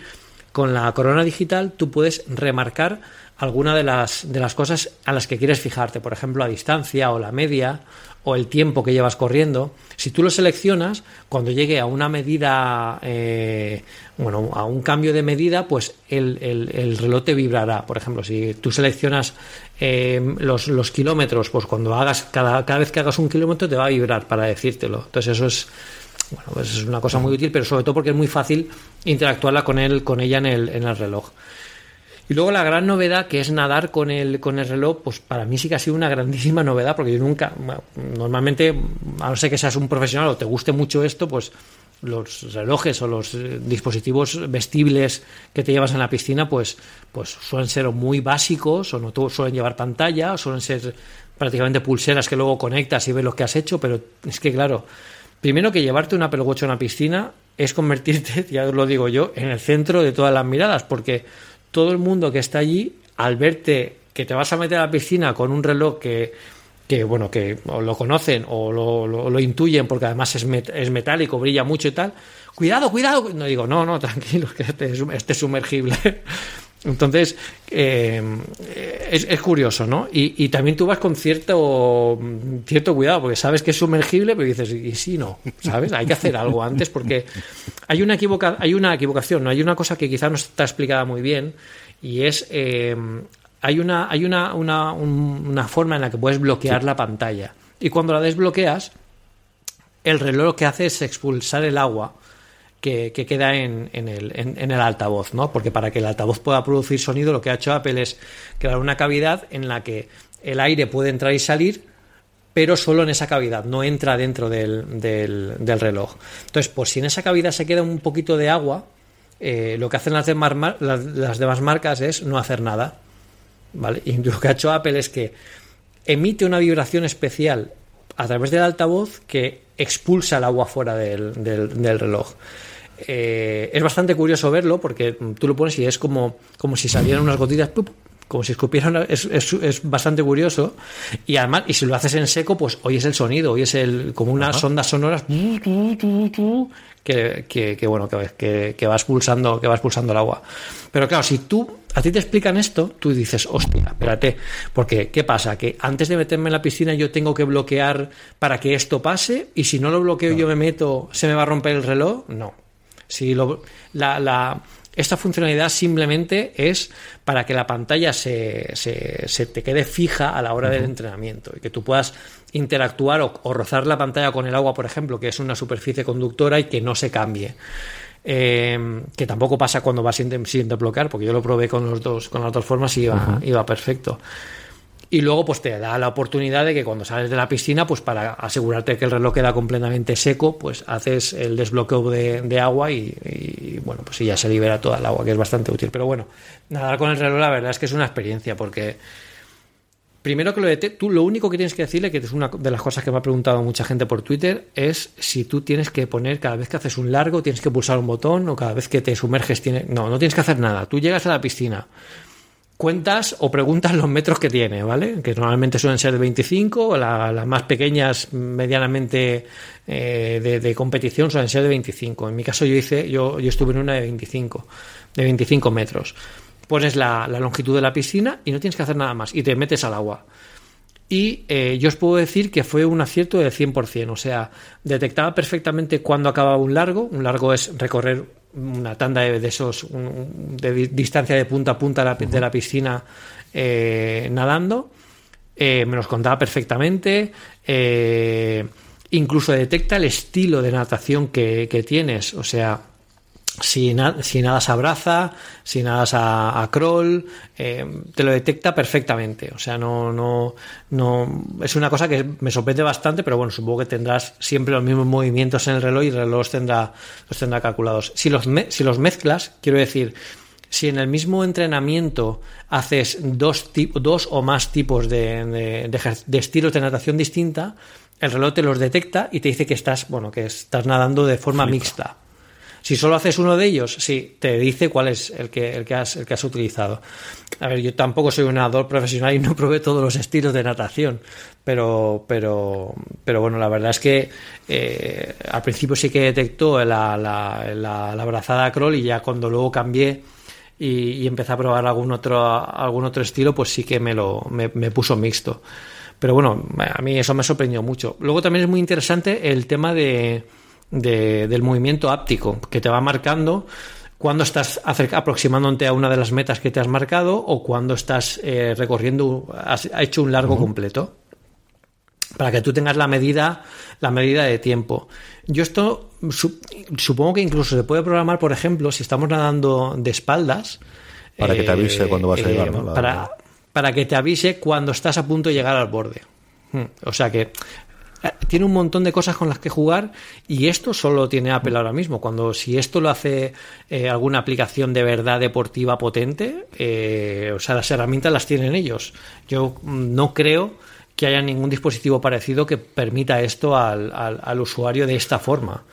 B: con la corona digital tú puedes remarcar alguna de las, de las cosas a las que quieres fijarte, por ejemplo, la distancia o la media o el tiempo que llevas corriendo. Si tú lo seleccionas, cuando llegue a una medida, eh, bueno, a un cambio de medida, pues el, el, reloj te vibrará. Por ejemplo, si tú seleccionas eh, los, los, kilómetros, pues cuando hagas, cada, cada vez que hagas un kilómetro te va a vibrar para decírtelo. Entonces eso es bueno, pues es una cosa muy útil, pero sobre todo porque es muy fácil interactuarla con él, con ella en el, en el reloj. Y luego la gran novedad que es nadar con el, con el reloj, pues para mí sí que ha sido una grandísima novedad, porque yo nunca, normalmente, a no ser que seas un profesional o te guste mucho esto, pues los relojes o los eh, dispositivos vestibles que te llevas en la piscina, pues, pues suelen ser muy básicos o no suelen llevar pantalla, o suelen ser prácticamente pulseras que luego conectas y ves lo que has hecho, pero es que claro, Primero que llevarte una Apple Watch a una piscina es convertirte, ya lo digo yo, en el centro de todas las miradas, porque todo el mundo que está allí, al verte que te vas a meter a la piscina con un reloj que, que bueno, que lo conocen o lo, intuyen porque además es, es, metálico, brilla mucho y tal, cuidado, cuidado, no digo, no, no, tranquilo, que este, este es sumergible. Entonces, eh, es, curioso, ¿no? Y, también tú vas con cierto, cierto cuidado, porque sabes que es sumergible, pero dices, y si no, ¿sabes? Hay que hacer algo antes, porque hay una, equivoca hay una equivocación, ¿no? Hay una cosa que quizás no está explicada muy bien, y es, eh, hay, una, hay una, una, una, forma en la que puedes bloquear la pantalla. Y cuando la desbloqueas, el reloj lo que hace es expulsar el agua que, queda en, el, en, el, altavoz, ¿no? Porque para que el altavoz pueda producir sonido, lo que ha hecho Apple es crear una cavidad en la que el aire puede entrar y salir, pero solo en esa cavidad, no entra dentro del, del, reloj. Entonces, pues si en esa cavidad se queda un poquito de agua, eh, lo que hacen las demás, las, demás marcas es no hacer nada. ¿Vale? Y lo que ha hecho Apple es que emite una vibración especial a través del altavoz que expulsa el agua fuera del, del reloj. Eh, es bastante curioso verlo porque tú lo pones y es como, como si salieran unas gotitas, como si escupieran, es, es, bastante curioso. Y además, y si lo haces en seco, pues oyes el sonido, oyes el, como unas ondas sonoras que, que, bueno, que, que, vas pulsando, que vas pulsando el agua. Pero claro, si tú, a ti te explican esto, tú dices, hostia, espérate, porque ¿qué pasa? Que antes de meterme en la piscina yo tengo que bloquear para que esto pase, y si no lo bloqueo yo me meto, ¿se me va a romper el reloj? No. Si la, esta funcionalidad simplemente es para que la pantalla se, se, te quede fija a la hora del entrenamiento y que tú puedas interactuar o, rozar la pantalla con el agua, por ejemplo, que es una superficie conductora y que no se cambie. Eh, que tampoco pasa cuando vas sin, sin desbloquear, porque yo lo probé con los dos, con las dos formas y iba, iba perfecto y luego pues te da la oportunidad de que cuando sales de la piscina, pues para asegurarte que el reloj queda completamente seco, pues haces el desbloqueo de, agua y, bueno, pues ya se libera toda el agua, que es bastante útil. Pero bueno, nadar con el reloj la verdad es que es una experiencia porque... Primero que lo de tú lo único que tienes que decirle, que es una de las cosas que me ha preguntado mucha gente por Twitter, es si tú tienes que poner cada vez que haces un largo, tienes que pulsar un botón o cada vez que te sumerges, tiene... no, no tienes que hacer nada. Tú llegas a la piscina, cuentas o preguntas los metros que tiene, ¿vale? Que normalmente suelen ser de 25, las más pequeñas, medianamente eh, de, competición, suelen ser de 25. En mi caso yo hice, yo, yo estuve en una de 25, de 25 metros. Pones la, longitud de la piscina y no tienes que hacer nada más y te metes al agua. Y eh, yo os puedo decir que fue un acierto del 100%, o sea, detectaba perfectamente cuándo acababa un largo. Un largo es recorrer una tanda de, esos de distancia de punta a punta de la, piscina eh, nadando. Eh, me los contaba perfectamente. Incluso detecta el estilo de natación que, que tienes. O sea, si, si nadas a braza, si nadas a, a crawl, eh, te lo detecta perfectamente. O sea, no, no, no. Es una cosa que me sorprende bastante, pero bueno, supongo que tendrás siempre los mismos movimientos en el reloj y el reloj los tendrá, los tendrá calculados. Si los, si los mezclas, quiero decir, si en el mismo entrenamiento haces dos, dos o más tipos de, de, estilos de natación distinta, el reloj te los detecta y te dice que estás, bueno, que estás nadando de forma mixta. Si solo haces uno de ellos, sí, te dice cuál es el que, el que, has, el que has utilizado. A ver, yo tampoco soy un nadador profesional y no probé todos los estilos de natación, pero, pero, pero bueno, la verdad es que eh, al principio sí que detectó la, la, la, brazada crawl y ya cuando luego cambié y, empecé a probar algún otro, algún otro estilo, pues sí que me, lo, me, me puso mixto. Pero bueno, a mí eso me sorprendió mucho. Luego también es muy interesante el tema de del movimiento áptico, que te va marcando cuando estás aproximándote a una de las metas que te has marcado o cuando estás eh, recorriendo, has hecho un largo completo. Para que tú tengas la medida, la medida de tiempo. Yo esto supongo que incluso se puede programar, por ejemplo, si estamos nadando de espaldas.
A: Para que te avise cuando vas a llegar,
B: eh, para, para que te avise cuando estás a punto de llegar al borde. Hmm. O sea que tiene un montón de cosas con las que jugar y esto solo tiene Apple ahora mismo. Cuando si esto lo hace eh, alguna aplicación de verdad deportiva potente, eh, o sea, las herramientas las tienen ellos. Yo mm, no creo que haya ningún dispositivo parecido que permita esto al, al, usuario de esta forma.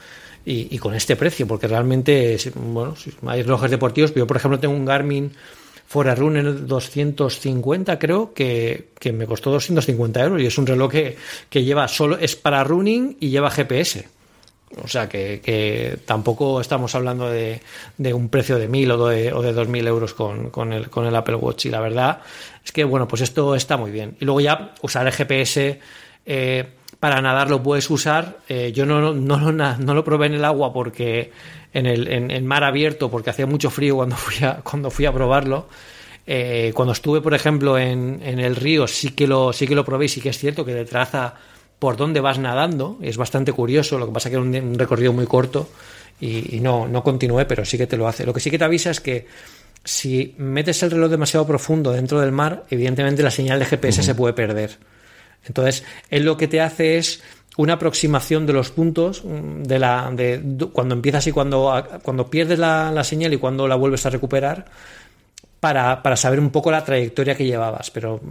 B: Y, con este precio, porque realmente, bueno, hay relojes deportivos, yo por ejemplo tengo un Garmin Forerunner 250 creo que, que, me costó 250 euros y es un reloj que, que, lleva solo es para running y lleva GPS o sea que, que tampoco estamos hablando de, de, un precio de 1000 o de, o de 2000 euros con, con, el, con el Apple Watch. Y la verdad es que bueno pues esto está muy bien. Y luego ya usar el GPS eh, para nadar lo puedes usar eh, yo no, no, no, no lo probé en el agua porque en el en, mar abierto porque hacía mucho frío cuando fui a, cuando fui a probarlo. Eh, cuando estuve, por ejemplo, en, en, el río, sí que lo, sí que lo probé y sí que es cierto que te traza por dónde vas nadando. Es bastante curioso, lo que pasa que era un, recorrido muy corto y, no, no continué, pero sí que te lo hace. Lo que sí que te avisa es que si metes el reloj demasiado profundo dentro del mar, evidentemente la señal de GPS se puede perder. Entonces, él lo que te hace es una aproximación de los puntos mm, de la de cuando empiezas y cuando, cuando pierdes la, señal y cuando la vuelves a recuperar para, para, saber un poco la trayectoria que llevabas, pero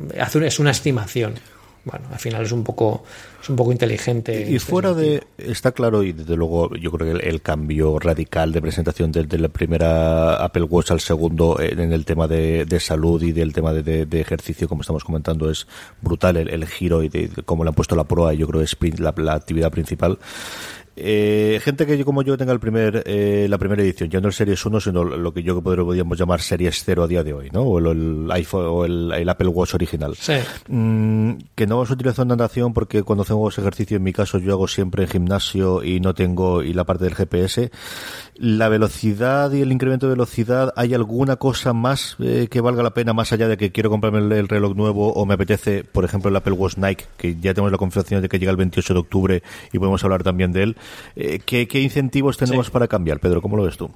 B: es una estimación bueno, al final es un poco es un poco inteligente.
A: Y, fuera de está claro y desde luego yo creo que el, cambio radical de presentación desde la primera Apple Watch al segundo en el tema de, salud y del tema de, ejercicio como estamos comentando es brutal el, giro y de, cómo le han puesto la y yo creo que es la, la actividad principal eh, gente que como yo tenga el primer, eh, la primera edición, ya no el Series 1, sino lo que yo podríamos llamar Series 0 a día de hoy, ¿no? O el, iPhone o el, Apple Watch original.
B: Sí.
A: Mm, que no os utilizo en natación porque cuando hacemos ejercicio, en mi caso, yo hago siempre en gimnasio y no tengo, y la parte del GPS. La velocidad y el incremento de velocidad, ¿hay alguna cosa más eh, que valga la pena más allá de que quiero comprarme el, reloj nuevo o me apetece, por ejemplo, el Apple Watch Nike, que ya tenemos la confirmación de que llega el 28 de octubre y podemos hablar también de él? Eh, ¿qué, incentivos tenemos para cambiar, Pedro? ¿Cómo lo ves tú?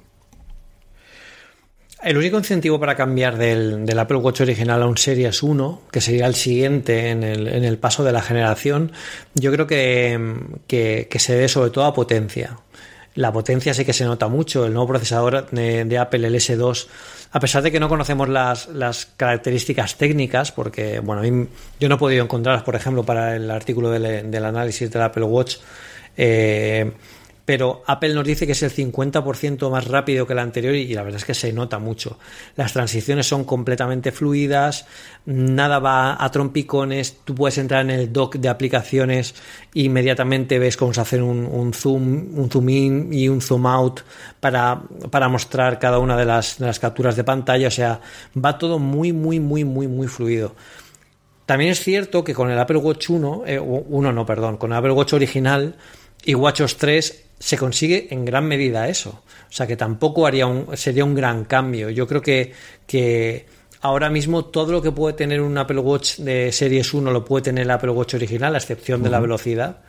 B: El único incentivo para cambiar del, Apple Watch original a un Series 1, que sería el siguiente en el, paso de la generación, yo creo que, que, se debe sobre todo a potencia. La potencia sí que se nota mucho. El nuevo procesador de, Apple, el S2, a pesar de que no conocemos las, las características técnicas, porque bueno, yo no he podido encontrarlas, por ejemplo, para el artículo del, del análisis del Apple Watch, eh, pero Apple nos dice que es el 50% más rápido que el anterior y la verdad es que se nota mucho. Las transiciones son completamente fluidas, nada va a trompicones, tú puedes entrar en el dock de aplicaciones e inmediatamente ves cómo se hace un, zoom, un zoom in y un zoom out para, para mostrar cada una de las, de las capturas de pantalla, o sea, va todo muy, muy, muy, muy, muy fluido. También es cierto que con el Apple Watch 1, eh, uno no, perdón, con el Apple Watch original, y WatchOS 3 se consigue en gran medida eso. O sea que tampoco haría un, sería un gran cambio. Yo creo que, que ahora mismo todo lo que puede tener un Apple Watch de Series 1 lo puede tener el Apple Watch original, a excepción de la velocidad.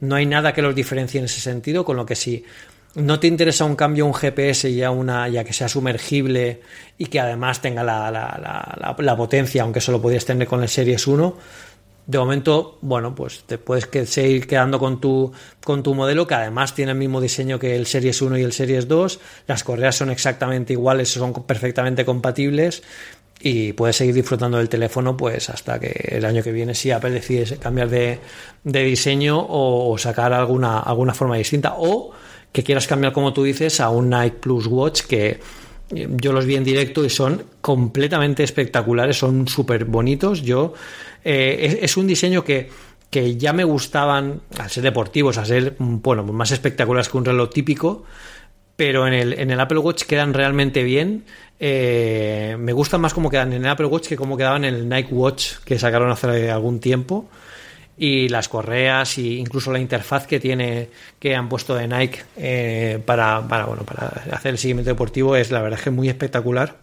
B: No hay nada que los diferencie en ese sentido, con lo que si no te interesa un cambio un GPS ya una ya que sea sumergible y que además tenga la, la, la, la potencia, aunque solo podías tener con el Series 1, de momento, bueno, pues te puedes seguir quedando con tu, con tu modelo, que además tiene el mismo diseño que el Series 1 y el Series 2. Las correas son exactamente iguales, son perfectamente compatibles y puedes seguir disfrutando del teléfono pues hasta que el año que viene si Apple decide cambiar de, diseño o, sacar alguna, alguna forma distinta o que quieras cambiar como tú dices a un Nike Plus Watch que yo los vi en directo y son completamente espectaculares, son súper bonitos. Yo eh, es, un diseño que, que ya me gustaban, al ser deportivos, a ser bueno, más espectaculares que un reloj típico, pero en el, en el Apple Watch quedan realmente bien. Eh, me gustan más como quedan en el Apple Watch que como quedaban en el Nike Watch que sacaron hace algún tiempo y las correas e incluso la interfaz que tiene que han puesto de Nike eh, para, para, bueno, para hacer el seguimiento deportivo es la verdad que muy espectacular.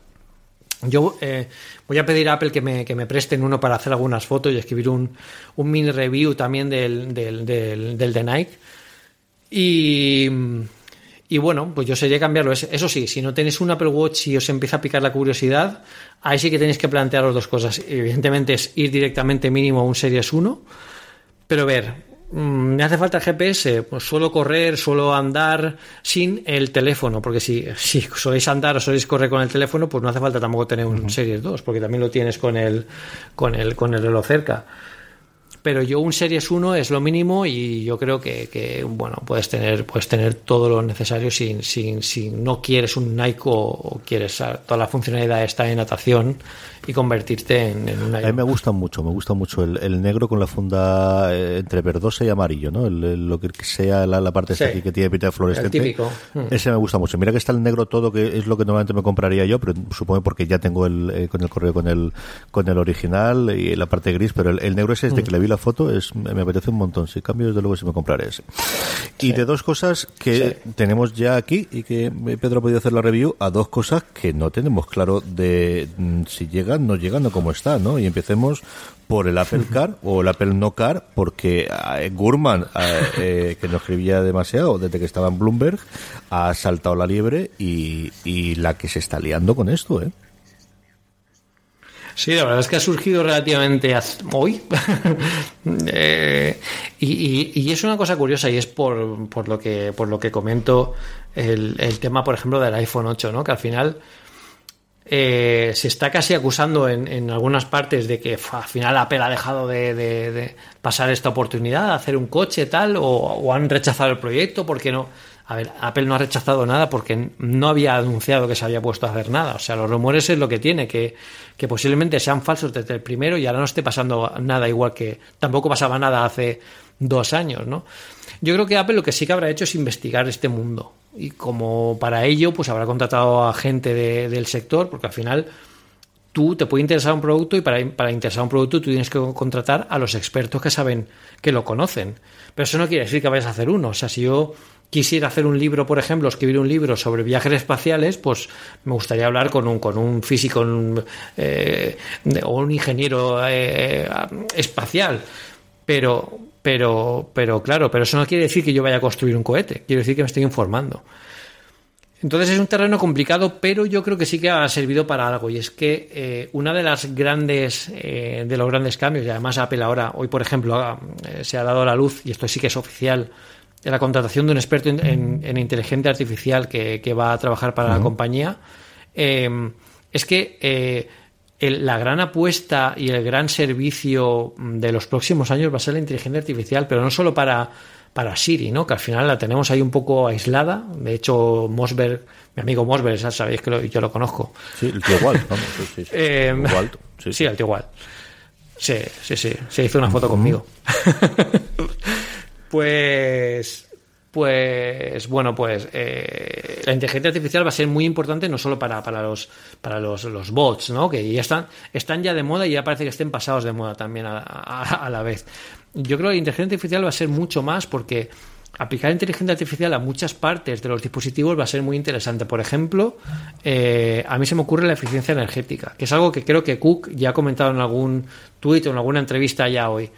B: Yo eh, voy a pedir a Apple que me, que me, presten uno para hacer algunas fotos y escribir un, un mini review también del, del, del, del de Nike. Y, y bueno, pues yo sería cambiarlo. Eso sí, si no tenéis un Apple Watch y os empieza a picar la curiosidad, ahí sí que tenéis que plantearos dos cosas. Evidentemente es ir directamente mínimo a un Series 1 pero ver, mm, me hace falta el GPS, pues suelo correr, suelo andar sin el teléfono, porque si, si soléis andar o soléis correr con el teléfono, pues no hace falta tampoco tener un Series 2, porque también lo tienes con el, con el, con el reloj cerca. Pero yo un Series 1 es lo mínimo y yo creo que, bueno, puedes tener, puedes tener todo lo necesario sin, sin, si no quieres un Nike o, quieres toda la funcionalidad está en natación y convertirte en, en
A: A mí me gusta mucho, me gusta mucho el, negro con la funda eh, entre verdosa y amarillo, ¿no? lo que sea la, parte aquí que tiene pinta fluorescente.
B: El típico.
A: Mm. Ese me gusta mucho. Mira que está el negro todo, que es lo que normalmente me compraría yo, pero supongo porque ya tengo el, eh, con el correo con el, con el original y la parte gris, pero el, negro es este mm. que le vi la foto, es, me apetece un montón. Si cambio, desde luego sí me compraré ese. Y de dos cosas que tenemos ya aquí y que Pedro ha podido hacer la review, a dos cosas que no tenemos claro de mm, si llegan, no llegan o cómo está, ¿no? Y empecemos por el Apple Car o el Apple No Car, porque eh, Gurman, eh, eh, que no escribía demasiado desde que estaba en Bloomberg, ha saltado la liebre y, y la que se está liando con esto, ¿eh?
B: Sí, la verdad es que ha surgido relativamente hoy. Eh, y, es una cosa curiosa y es por, por, lo, que, por lo que comento el, el, tema, por ejemplo, del iPhone 8, ¿no? que al final eh, se está casi acusando en, algunas partes de que al final Apple ha dejado de, pasar esta oportunidad, de hacer un coche tal, o, o han rechazado el proyecto porque no a ver, Apple no ha rechazado nada porque no había anunciado que se había puesto a hacer nada. O sea, los rumores es lo que tiene, que, que posiblemente sean falsos desde el primero y ahora no esté pasando nada igual que tampoco pasaba nada hace dos años, ¿no? Yo creo que Apple lo que sí que habrá hecho es investigar este mundo y como para ello pues habrá contratado a gente del sector porque al final tú te puede interesar un producto y para, para interesar un producto tú tienes que contratar a los expertos que saben que lo conocen. Pero eso no quiere decir que vayas a hacer uno. O sea, si yo quisiera hacer un libro, por ejemplo, escribir un libro sobre viajes espaciales, pues me gustaría hablar con un, con un físico eh, o un ingeniero eh, espacial. Pero, pero, pero claro, pero eso no quiere decir que yo vaya a construir un cohete, quiero decir que me estoy informando. Entonces es un terreno complicado, pero yo creo que sí que ha servido para algo. Y es que eh, una de las grandes, de los grandes cambios, y además Apple ahora, hoy por ejemplo, se ha dado la luz, y esto sí que es oficial, la contratación de un experto en, inteligencia artificial que, va a trabajar para la compañía, em, es que eh, la gran apuesta y el gran servicio de los próximos años va a ser la inteligencia artificial, pero no solo para, para Siri, ¿no? que al final la tenemos ahí un poco aislada. De hecho, Mosberg, mi amigo Mosberg, sabéis que yo lo conozco.
A: Sí, el tío igual. sí, sí,
B: em, sí, el tío igual. Sí, sí, sí. Se hizo una foto conmigo. Pues pues bueno, pues eh, la inteligencia artificial va a ser muy importante no solo para, para los para los, los, bots, ¿no? Que ya están, están ya de moda y ya parece que estén pasados de moda también a, la vez. Yo creo que la inteligencia artificial va a ser mucho más porque aplicar inteligencia artificial a muchas partes de los dispositivos va a ser muy interesante. Por ejemplo, eh, a mí se me ocurre la eficiencia energética, que es algo que creo que Cook ya ha comentado en algún tuit o en alguna entrevista ya hoy.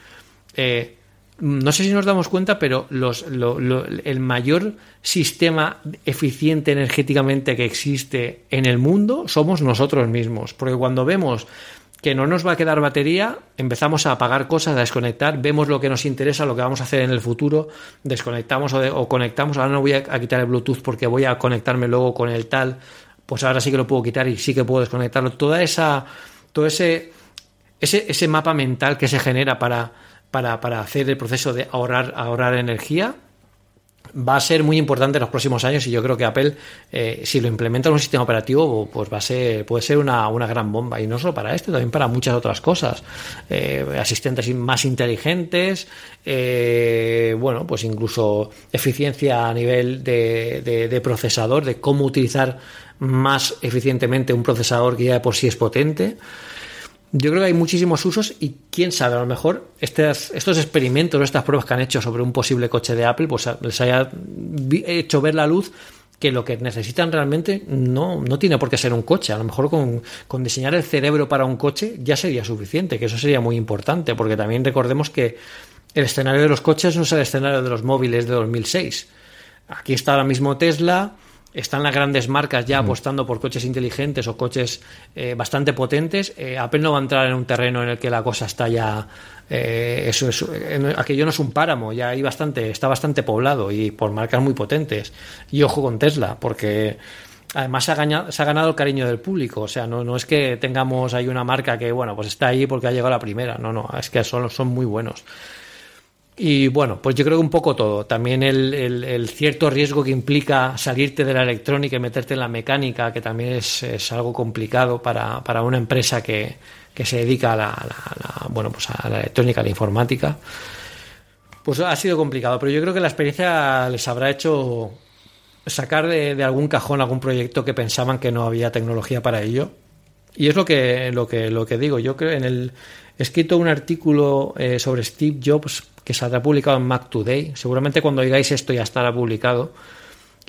B: Eh, no sé si nos damos cuenta, pero el mayor sistema eficiente energéticamente que existe en el mundo somos nosotros mismos. Porque cuando vemos que no nos va a quedar batería, empezamos a apagar cosas, a desconectar, vemos lo que nos interesa, lo que vamos a hacer en el futuro, desconectamos o, conectamos, ahora no voy a, quitar el Bluetooth porque voy a conectarme luego con el tal, pues ahora sí que lo puedo quitar y sí que puedo desconectarlo. Toda esa, todo ese, ese, ese mapa mental que se genera para, para, para hacer el proceso de ahorrar, ahorrar energía, va a ser muy importante en los próximos años y yo creo que Apple, eh, si lo implementa en un sistema operativo, pues va a ser, puede ser una, gran bomba. Y no solo para esto, también para muchas otras cosas. Eh, asistentes más inteligentes, eh, bueno, pues incluso eficiencia a nivel de, de, procesador, de cómo utilizar más eficientemente un procesador que ya de por sí es potente. Yo creo que hay muchísimos usos y quién sabe, a lo mejor estos, estos experimentos, estas pruebas que han hecho sobre un posible coche de Apple, pues les haya hecho ver la luz que lo que necesitan realmente no, no tiene por qué ser un coche. A lo mejor con, con, diseñar el cerebro para un coche ya sería suficiente, que eso sería muy importante, porque también recordemos que el escenario de los coches no es el escenario de los móviles de 2006. Aquí está ahora mismo Tesla, están las grandes marcas ya apostando por coches inteligentes o coches eh, bastante potentes. Eh, Apple no va a entrar en un terreno en el que la cosa está ya. Eh, eso es, aquello no es un páramo, ya hay bastante, está bastante poblado y por marcas muy potentes. Y ojo con Tesla, porque además se ha, ganado, se ha ganado el cariño del público. O sea, no, no es que tengamos ahí una marca que, bueno, pues está ahí porque ha llegado la primera. No, no, es que son, son muy buenos. Y bueno, pues yo creo que un poco todo. También el, cierto riesgo que implica salirte de la electrónica y meterte en la mecánica, que también es, algo complicado para, para, una empresa que, se dedica a la, bueno, pues a la electrónica, a la informática. Pues ha sido complicado, pero yo creo que la experiencia les habrá hecho sacar de, de algún cajón algún proyecto que pensaban que no había tecnología para ello. Y es lo que, lo que, lo que digo. Yo creo en el, he escrito un artículo eh, sobre Steve Jobs que saldrá publicado en Mac Today. Seguramente cuando digáis esto ya estará publicado.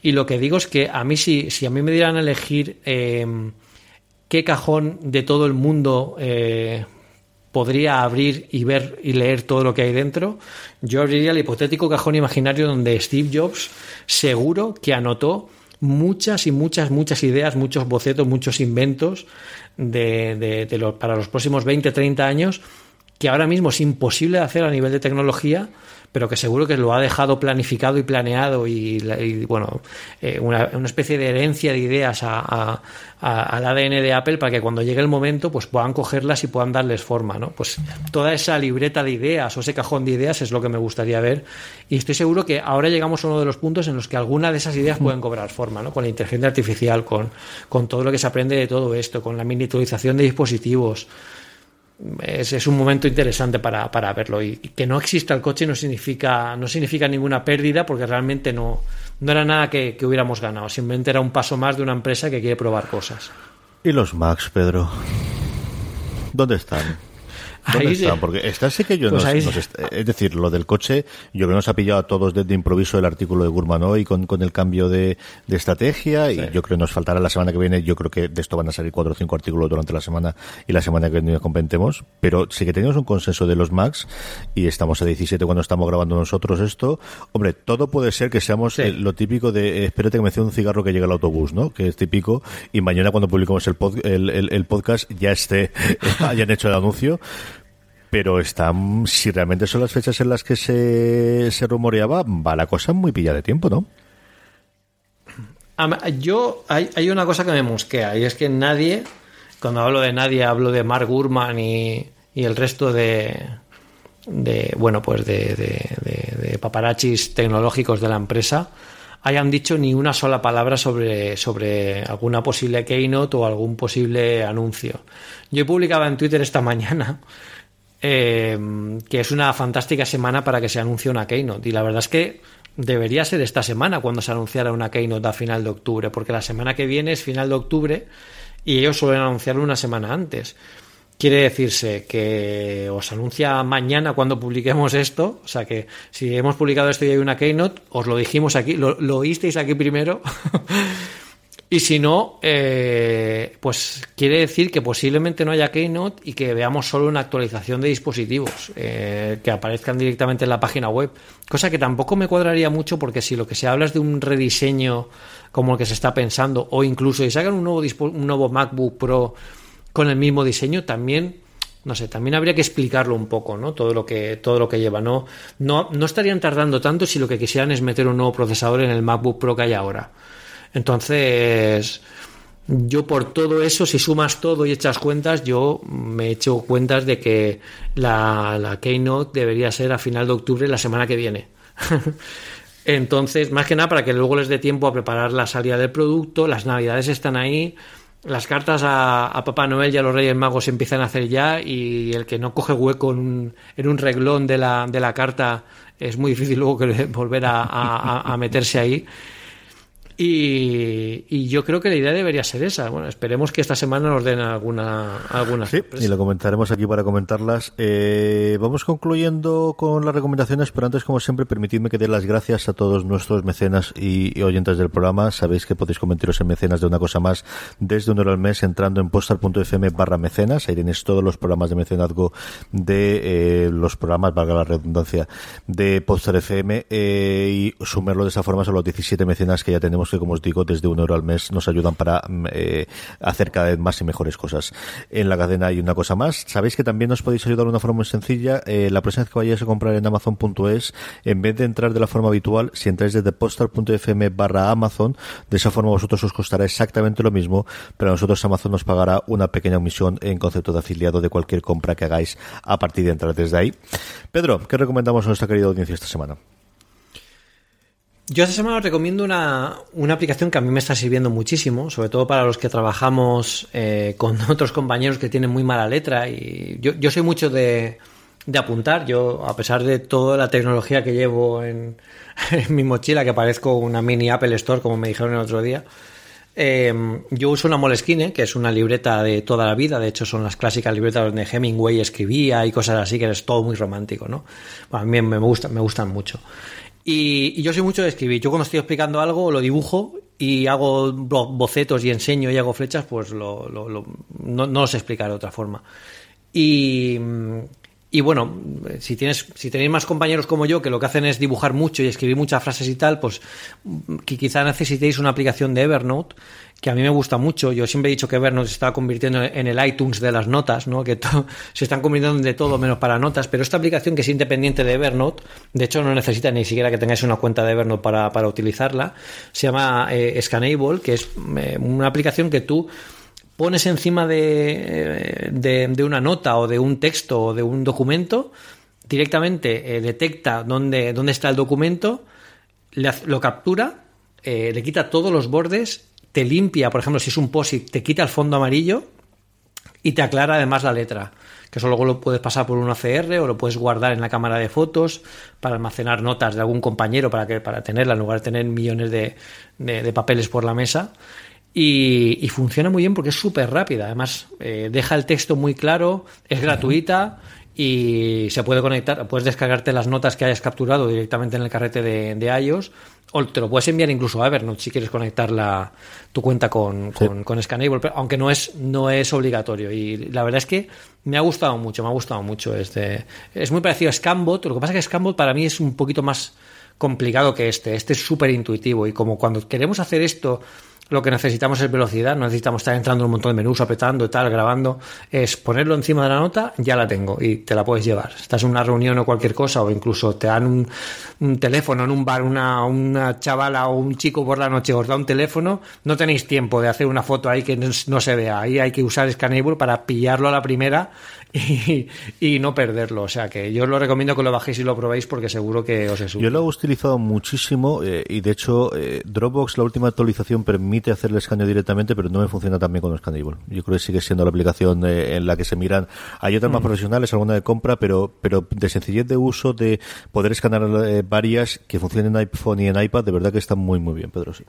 B: Y lo que digo es que a mí, si, si a mí me dieran a elegir eh, qué cajón de todo el mundo eh, podría abrir y ver y leer todo lo que hay dentro, yo abriría el hipotético cajón imaginario donde Steve Jobs seguro que anotó muchas y muchas, muchas ideas, muchos bocetos, muchos inventos de, de, para los próximos 20, 30 años que ahora mismo es imposible hacer a nivel de tecnología, pero que seguro que lo ha dejado planificado y planeado y, bueno, eh, una, especie de herencia de ideas al ADN de Apple para que cuando llegue el momento pues puedan cogerlas y puedan darles forma, ¿no? Pues toda esa libreta de ideas o ese cajón de ideas es lo que me gustaría ver y estoy seguro que ahora llegamos a uno de los puntos en los que alguna de esas ideas pueden cobrar forma, ¿no? Con la inteligencia artificial, con, con todo lo que se aprende de todo esto, con la miniaturización de dispositivos, es, un momento interesante para, verlo. Y, que no exista el coche no significa, no significa ninguna pérdida porque realmente no, no era nada que, que hubiéramos ganado. Simplemente era un paso más de una empresa que quiere probar cosas.
A: ¿Y los Max, Pedro? ¿Dónde están? ¿Dónde están? Porque esta sí que yo pues es decir, lo del coche, yo creo que nos ha pillado a todos de, improviso el artículo de Gurman hoy con, con el cambio de, estrategia y yo creo que nos faltará la semana que viene, yo creo que de esto van a salir cuatro o cinco artículos durante la semana y la semana que viene comentemos, pero sí que tenemos un consenso de los Max y estamos a 17 cuando estamos grabando nosotros esto. Hombre, todo puede ser que seamos lo típico de eh, espérate que me un cigarro que llegue el autobús, ¿no? Que es típico y mañana cuando publicamos el, el podcast ya esté, hayan hecho el anuncio pero están, si realmente son las fechas en las que se, se rumoreaba, va la cosa muy pilla de tiempo, ¿no?
B: Yo, hay, hay una cosa que me mosquea, y es que nadie, cuando hablo de nadie, hablo de Mark Gurman y, y el resto de, de bueno, pues de, de, de, paparachis tecnológicos de la empresa, hayan dicho ni una sola palabra sobre, sobre alguna posible keynote o algún posible anuncio. Yo he publicado en Twitter esta mañana eh, que es una fantástica semana para que se anuncie una Keynote. Y la verdad es que debería ser esta semana cuando se anunciara una Keynote a final de octubre, porque la semana que viene es final de octubre y ellos suelen anunciarlo una semana antes. Quiere decirse que os anuncia mañana cuando publiquemos esto, o sea que si hemos publicado esto y hay una Keynote, os lo dijimos aquí, lo, lo oísteis aquí primero. Y si no, eh, pues quiere decir que posiblemente no haya Keynote y que veamos solo una actualización de dispositivos eh, que aparezcan directamente en la página web. Cosa que tampoco me cuadraría mucho porque si lo que se habla es de un rediseño como el que se está pensando o incluso si sacan un nuevo, un nuevo MacBook Pro con el mismo diseño, también no sé, también habría que explicarlo un poco, ¿no? Todo lo que, todo lo que lleva. No, no, no estarían tardando tanto si lo que quisieran es meter un nuevo procesador en el MacBook Pro que hay ahora. Entonces, yo por todo eso, si sumas todo y echas cuentas, yo me he hecho cuentas de que la, la Keynote debería ser a final de octubre la semana que viene. Entonces, más que nada para que luego les dé tiempo a preparar la salida del producto, las navidades están ahí, las cartas a, Papá Noel y a los Reyes Magos se empiezan a hacer ya y el que no coge hueco en un, en un reglón de la, de la carta es muy difícil luego que volver a meterse ahí. Y, yo creo que la idea debería ser esa. Bueno, esperemos que esta semana nos den alguna, alguna
A: sí, y lo comentaremos aquí para comentarlas. Eh, vamos concluyendo con las recomendaciones, pero antes, como siempre, permitidme que dé las gracias a todos nuestros mecenas y, oyentes del programa. Sabéis que podéis convertiros en mecenas de una cosa más desde un euro al mes entrando en postal.fm barra mecenas. Ahí tenéis todos los programas de mecenazgo de eh, los programas, valga la redundancia, de Postal FM eh, y sumarlo de esa forma son los 17 mecenas que ya tenemos que, como os digo, desde un euro al mes nos ayudan para mm, eh, hacer cada vez más y mejores cosas. En la cadena hay una cosa más. Sabéis que también nos podéis ayudar de una forma muy sencilla. Eh, la próxima vez que vayáis a comprar en Amazon.es, en vez de entrar de la forma habitual, si entráis desde postal.fm barra Amazon, de esa forma vosotros os costará exactamente lo mismo, pero a nosotros Amazon nos pagará una pequeña omisión en concepto de afiliado de cualquier compra que hagáis a partir de entrar desde ahí. Pedro, ¿qué recomendamos a nuestra querida audiencia esta semana?
B: Yo esta semana os recomiendo una, aplicación que a mí me está sirviendo muchísimo, sobre todo para los que trabajamos eh, con otros compañeros que tienen muy mala letra. Y yo, soy mucho de, apuntar. Yo, a pesar de toda la tecnología que llevo en, mi mochila, que parezco una mini Apple Store, como me dijeron el otro día, em, yo uso una Moleskine, que es una libreta de toda la vida. De hecho, son las clásicas libretas donde Hemingway escribía y cosas así, que es todo muy romántico, ¿no? a mí me, gusta, me gustan mucho. Y, yo soy mucho de escribir. Yo cuando estoy explicando algo lo dibujo y hago bocetos y enseño y hago flechas, pues lo, no, no los explicaré de otra forma. Y, y bueno, si tienes, si tenéis más compañeros como yo que lo que hacen es dibujar mucho y escribir muchas frases y tal, pues que quizá necesitéis una aplicación de Evernote que a mí me gusta mucho. Yo siempre he dicho que Evernote se está convirtiendo en el iTunes de las notas, ¿no? Que se están convirtiendo de todo menos para notas, pero esta aplicación que es independiente de Evernote, de hecho no necesita ni siquiera que tengáis una cuenta de Evernote para, para utilizarla, se llama eh, Scanable, que es eh, una aplicación que tú pones encima de, de, una nota o de un texto o de un documento, directamente eh, detecta dónde, dónde está el documento, lo captura, le quita todos los bordes te limpia, por ejemplo, si es un POSIT, te quita el fondo amarillo y te aclara además la letra. Que eso luego lo puedes pasar por un ACR o lo puedes guardar en la cámara de fotos para almacenar notas de algún compañero para, que, para tenerla en lugar de tener millones de, de, papeles por la mesa. Y, funciona muy bien porque es súper rápida. Además, eh, deja el texto muy claro, es gratuita y se puede conectar, puedes descargarte las notas que hayas capturado directamente en el carrete de, de iOS o te lo puedes enviar incluso a Evernote si quieres conectar la, tu cuenta con, con, Scanable, aunque no es, no es obligatorio. Y la verdad es que me ha gustado mucho, me ha gustado mucho. Este, es muy parecido a Scanbot, lo que pasa es que Scanbot para mí es un poquito más complicado que este. Este es súper intuitivo y como cuando queremos hacer esto lo que necesitamos es velocidad, no necesitamos estar entrando en un montón de menús, apretando tal, grabando, es ponerlo encima de la nota, ya la tengo y te la puedes llevar. Estás en una reunión o cualquier cosa, o incluso te dan un, teléfono en un bar, una, una, chavala o un chico por la noche os da un teléfono, no tenéis tiempo de hacer una foto ahí que no, se vea. Ahí hay que usar Scanable para pillarlo a la primera y, no perderlo. O sea que yo os lo recomiendo que lo bajéis y lo probéis porque seguro que os es
A: Yo lo he utilizado muchísimo eh, y de hecho eh, Dropbox la última actualización permite hacer el escaneo directamente pero no me funciona tan bien con Scanable. Yo creo que sigue siendo la aplicación eh, en la que se miran. Hay otras más mm. profesionales, alguna de compra, pero, pero de sencillez de uso, de poder escanear varias que funcionen en iPhone y en iPad, de verdad que está muy muy bien, Pedro, sí.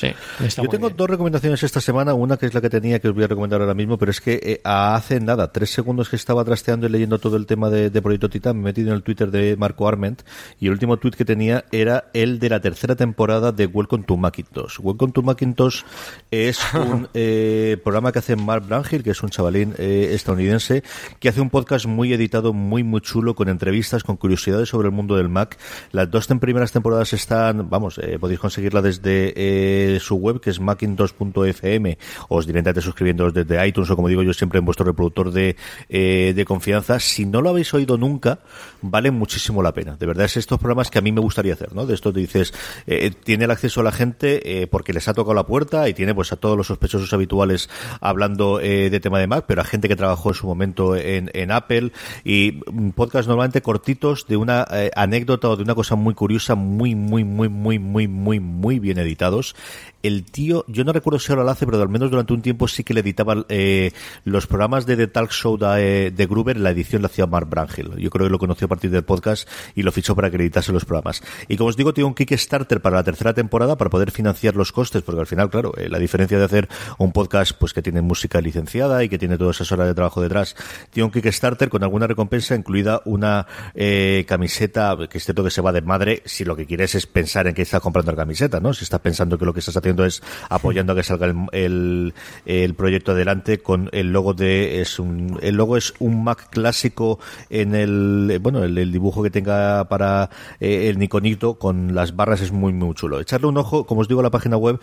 A: Yo tengo dos recomendaciones esta semana. Una que es la que tenía que os voy a recomendar ahora mismo, pero es que eh, hace nada, tres segundos que estaba trasteando y leyendo todo el tema de, Proyecto Titan, me he metido en el Twitter de Marco Arment y el último tweet que tenía era el de la tercera temporada de Welcome to Macintosh. Welcome to Macintosh es un eh, programa que hace Mark Brangil, que es un chavalín eh, estadounidense, que hace un podcast muy editado, muy, muy chulo, con entrevistas, con curiosidades sobre el mundo del Mac. Las dos primeras temporadas están, vamos, podéis conseguirla desde eh, su web, que es macintosh.fm, os directamente suscribiendo desde iTunes o como digo yo siempre en vuestro reproductor de, eh, de confianza. Si no lo habéis oído nunca, vale muchísimo la pena. De verdad, es estos programas que a mí me gustaría hacer, ¿no? De esto te dices, eh, tiene el acceso a la gente porque les ha tocado la puerta y tiene pues a todos los sospechosos habituales hablando de tema de Mac, pero a gente que trabajó en su momento en, en Apple y podcast normalmente cortitos de una anécdota o de una cosa muy curiosa, muy, muy, muy, muy, muy, muy, muy bien editados. El tío, yo no recuerdo si ahora lo hace, pero al menos durante un tiempo sí que le editaba eh, los programas de The Talk Show de, de, Gruber, la edición la hacía Mark Brangel. Yo creo que lo conoció a partir del podcast y lo fichó para que editase los programas. Y como os digo, tiene un Kickstarter para la tercera temporada para poder financiar los costes, porque al final, claro, eh, la diferencia de hacer un podcast pues que tiene música licenciada y que tiene todas esas horas de trabajo detrás, tiene un Kickstarter con alguna recompensa, incluida una eh, camiseta, que es cierto que se va de madre, si lo que quieres es pensar en que estás comprando la camiseta, ¿no? Si estás pensando que lo que estás haciendo es apoyando a que salga el, el, proyecto adelante con el logo de, es un, el logo es un Mac clásico en el, bueno, el, dibujo que tenga para eh, el Nikonito con las barras es muy, muy chulo. Echarle un ojo, como os digo, a la página web,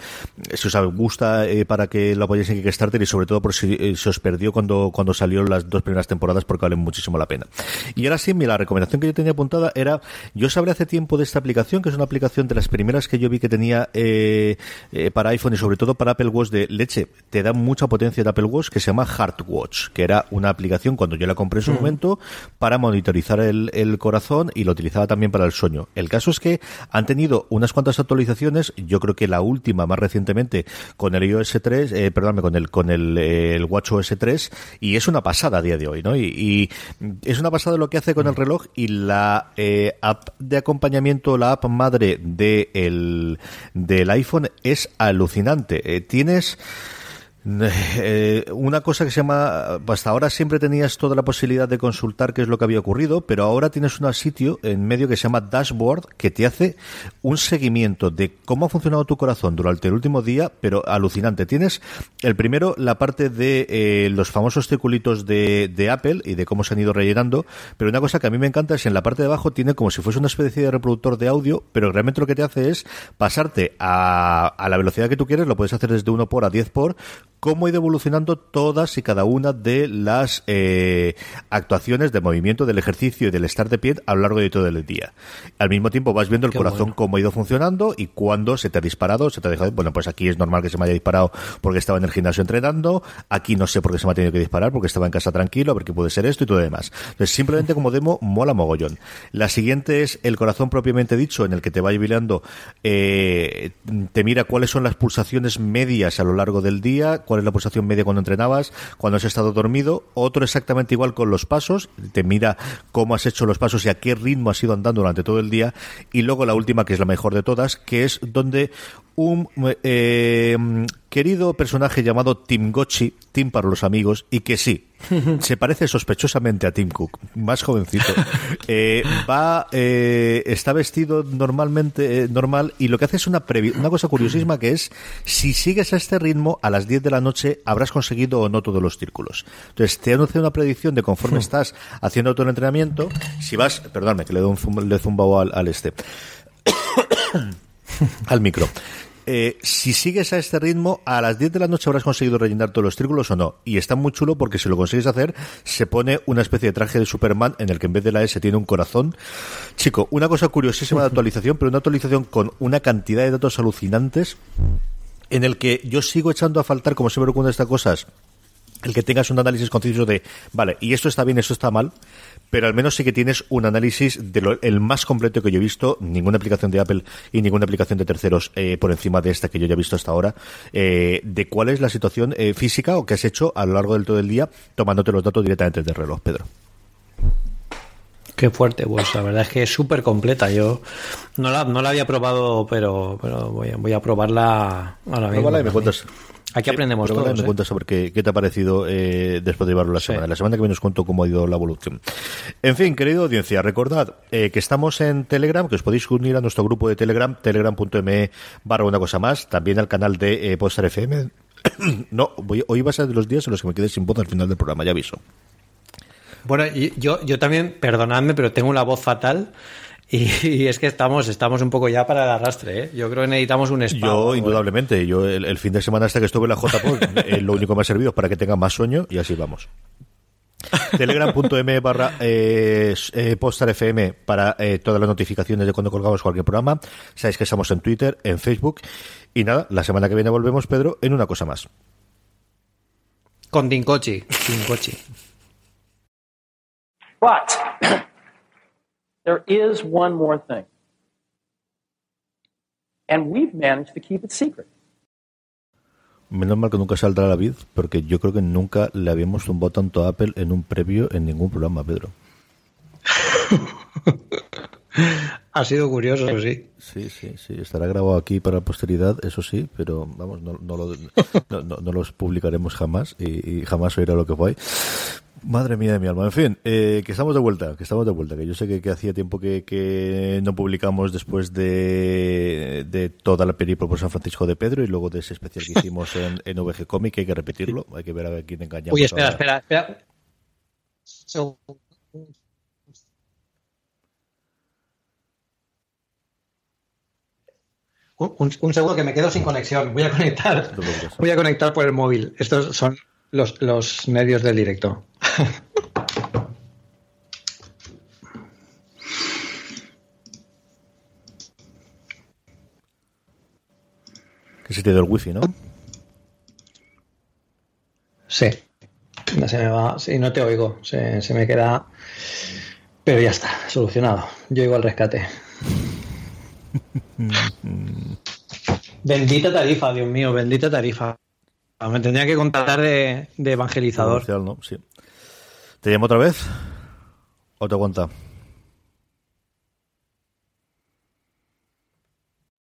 A: si os gusta eh, para que lo apoyéis en Kickstarter y sobre todo por si eh, se os perdió cuando, cuando salieron las dos primeras temporadas porque valen muchísimo la pena. Y ahora sí, la recomendación que yo tenía apuntada era, yo sabré hace tiempo de esta aplicación, que es una aplicación de las primeras que yo vi que tenía eh, eh, para iPhone y sobre todo para Apple Watch de leche. Te da mucha potencia de Apple Watch que se llama Watch que era una aplicación cuando yo la compré en su momento para monitorizar el, corazón y lo utilizaba también para el sueño. El caso es que han tenido unas cuantas actualizaciones, yo creo que la última más recientemente con el iOS 3, eh, perdóname, con el con el, el Watch OS 3 y es una pasada a día de hoy, ¿no? Y, y es una pasada lo que hace con el reloj y la eh, app de acompañamiento, la app madre de el, del iPhone es alucinante. Eh, tienes eh, una cosa que se llama, hasta ahora siempre tenías toda la posibilidad de consultar qué es lo que había ocurrido, pero ahora tienes un sitio en medio que se llama Dashboard que te hace un seguimiento de cómo ha funcionado tu corazón durante el último día, pero alucinante. Tienes el primero, la parte de eh, los famosos circulitos de, de, Apple y de cómo se han ido rellenando, pero una cosa que a mí me encanta es en la parte de abajo tiene como si fuese una especie de reproductor de audio, pero realmente lo que te hace es pasarte a, a la velocidad que tú quieres, lo puedes hacer desde 1 por a 10 por, cómo ha ido evolucionando todas y cada una de las eh, actuaciones de movimiento, del ejercicio y del estar de pie a lo largo de todo el día. Al mismo tiempo vas viendo el corazón cómo ha ido funcionando y cuándo se te ha disparado, se te ha dejado, bueno, pues aquí es normal que se me haya disparado porque estaba en el gimnasio entrenando, aquí no sé por qué se me ha tenido que disparar porque estaba en casa tranquilo, a ver qué puede ser esto y todo lo demás. Entonces, simplemente como demo, mola mogollón. La siguiente es el corazón propiamente dicho, en el que te va jubilando, eh, te mira cuáles son las pulsaciones medias a lo largo del día, es la pulsación media cuando entrenabas, cuando has estado dormido, otro exactamente igual con los pasos, te mira cómo has hecho los pasos y a qué ritmo has ido andando durante todo el día, y luego la última, que es la mejor de todas, que es donde un eh, querido personaje llamado Tim Gotchi, Tim para los amigos, y que sí, se parece sospechosamente a Tim Cook, más jovencito. Eh, va, eh, está vestido normalmente, eh, normal, y lo que hace es una, una cosa curiosísima que es, si sigues a este ritmo, a las 10 de la noche habrás conseguido o no todos los círculos. Entonces, te anuncia una predicción de conforme estás haciendo todo el entrenamiento, si vas, perdóname, que le doy un le zumbao al, al este, al micro. Eh, si sigues a este ritmo, a las 10 de la noche habrás conseguido rellenar todos los círculos o no. Y está muy chulo porque si lo consigues hacer, se pone una especie de traje de Superman en el que en vez de la S tiene un corazón. Chico, una cosa curiosísima de actualización, pero una actualización con una cantidad de datos alucinantes en el que yo sigo echando a faltar, como siempre ocurre estas cosas, el que tengas un análisis conciso de, vale, y esto está bien, esto está mal, pero al menos sí que tienes un análisis de el más completo que yo he visto, ninguna aplicación de Apple y ninguna aplicación de terceros eh, por encima de esta que yo ya he visto hasta ahora, eh, de cuál es la situación eh, física o que has hecho a lo largo del todo el día tomándote los datos directamente del reloj, Pedro.
B: Qué fuerte, pues la verdad es que es súper completa. Yo no la, no la había probado, pero, pero voy, a, voy a probarla ahora mismo.
A: y me cuentas.
B: Aquí aprendemos
A: todo. Me ¿eh? cuentas sobre qué, qué, te ha parecido eh, después de llevarlo la semana. La semana que viene os cuento cómo ha ido la evolución. En fin, querido audiencia, recordad eh, que estamos en Telegram, que os podéis unir a nuestro grupo de Telegram, telegram.me barra una cosa más, también al canal de eh, Postar FM. no, voy, hoy va a ser de los días en los que me quedé sin voz al final del programa, ya aviso.
B: Bueno, yo, yo también, perdonadme, pero tengo una voz fatal. Y, es que estamos, estamos un poco ya para el arrastre, ¿eh? Yo creo que necesitamos un spa.
A: Yo, indudablemente, yo el, fin de semana hasta que estuve en la JPOD, eh, lo único que me ha servido es para que tenga más sueño y así vamos. Telegram.m barra eh, eh FM para eh, todas las notificaciones de cuando colgamos cualquier programa. Sabéis que estamos en Twitter, en Facebook. Y nada, la semana que viene volvemos, Pedro, en una cosa más.
B: Con Dincochi. Dincochi.
C: But there is one more thing. And we've managed to keep it secret.
A: Menos mal que nunca saldrá la vid, porque yo creo que nunca le habíamos tumbado tanto a Apple en un previo en ningún programa, Pedro.
B: ha sido curioso, sí.
A: Sí, sí, sí. Estará grabado aquí para la posteridad, eso sí, pero vamos, no, no, lo, no, los publicaremos jamás y, y, jamás oirá lo que fue. Madre mía de mi alma. En fin, eh, que estamos de vuelta, que estamos de vuelta, que yo sé que, hacía tiempo que, no publicamos después de, de toda la película por San Francisco de Pedro y luego de ese especial que hicimos en, en VG Comic, hay que repetirlo, hay que ver a ver quién engañamos.
B: Uy, espera, espera, espera. Un, segundo que me quedo sin conexión. Voy a conectar. Voy a conectar por el móvil. Estos son los, los medios del directo.
A: Que se te dio el wifi, ¿no?
B: Sí. No se me va. Sí, no te oigo. Se, se me queda. Pero ya está, solucionado. Yo oigo al rescate. bendita tarifa, Dios mío, bendita tarifa. Me tendría que contratar de, evangelizador.
A: ¿Te llamo otra vez? ¿O te aguanta?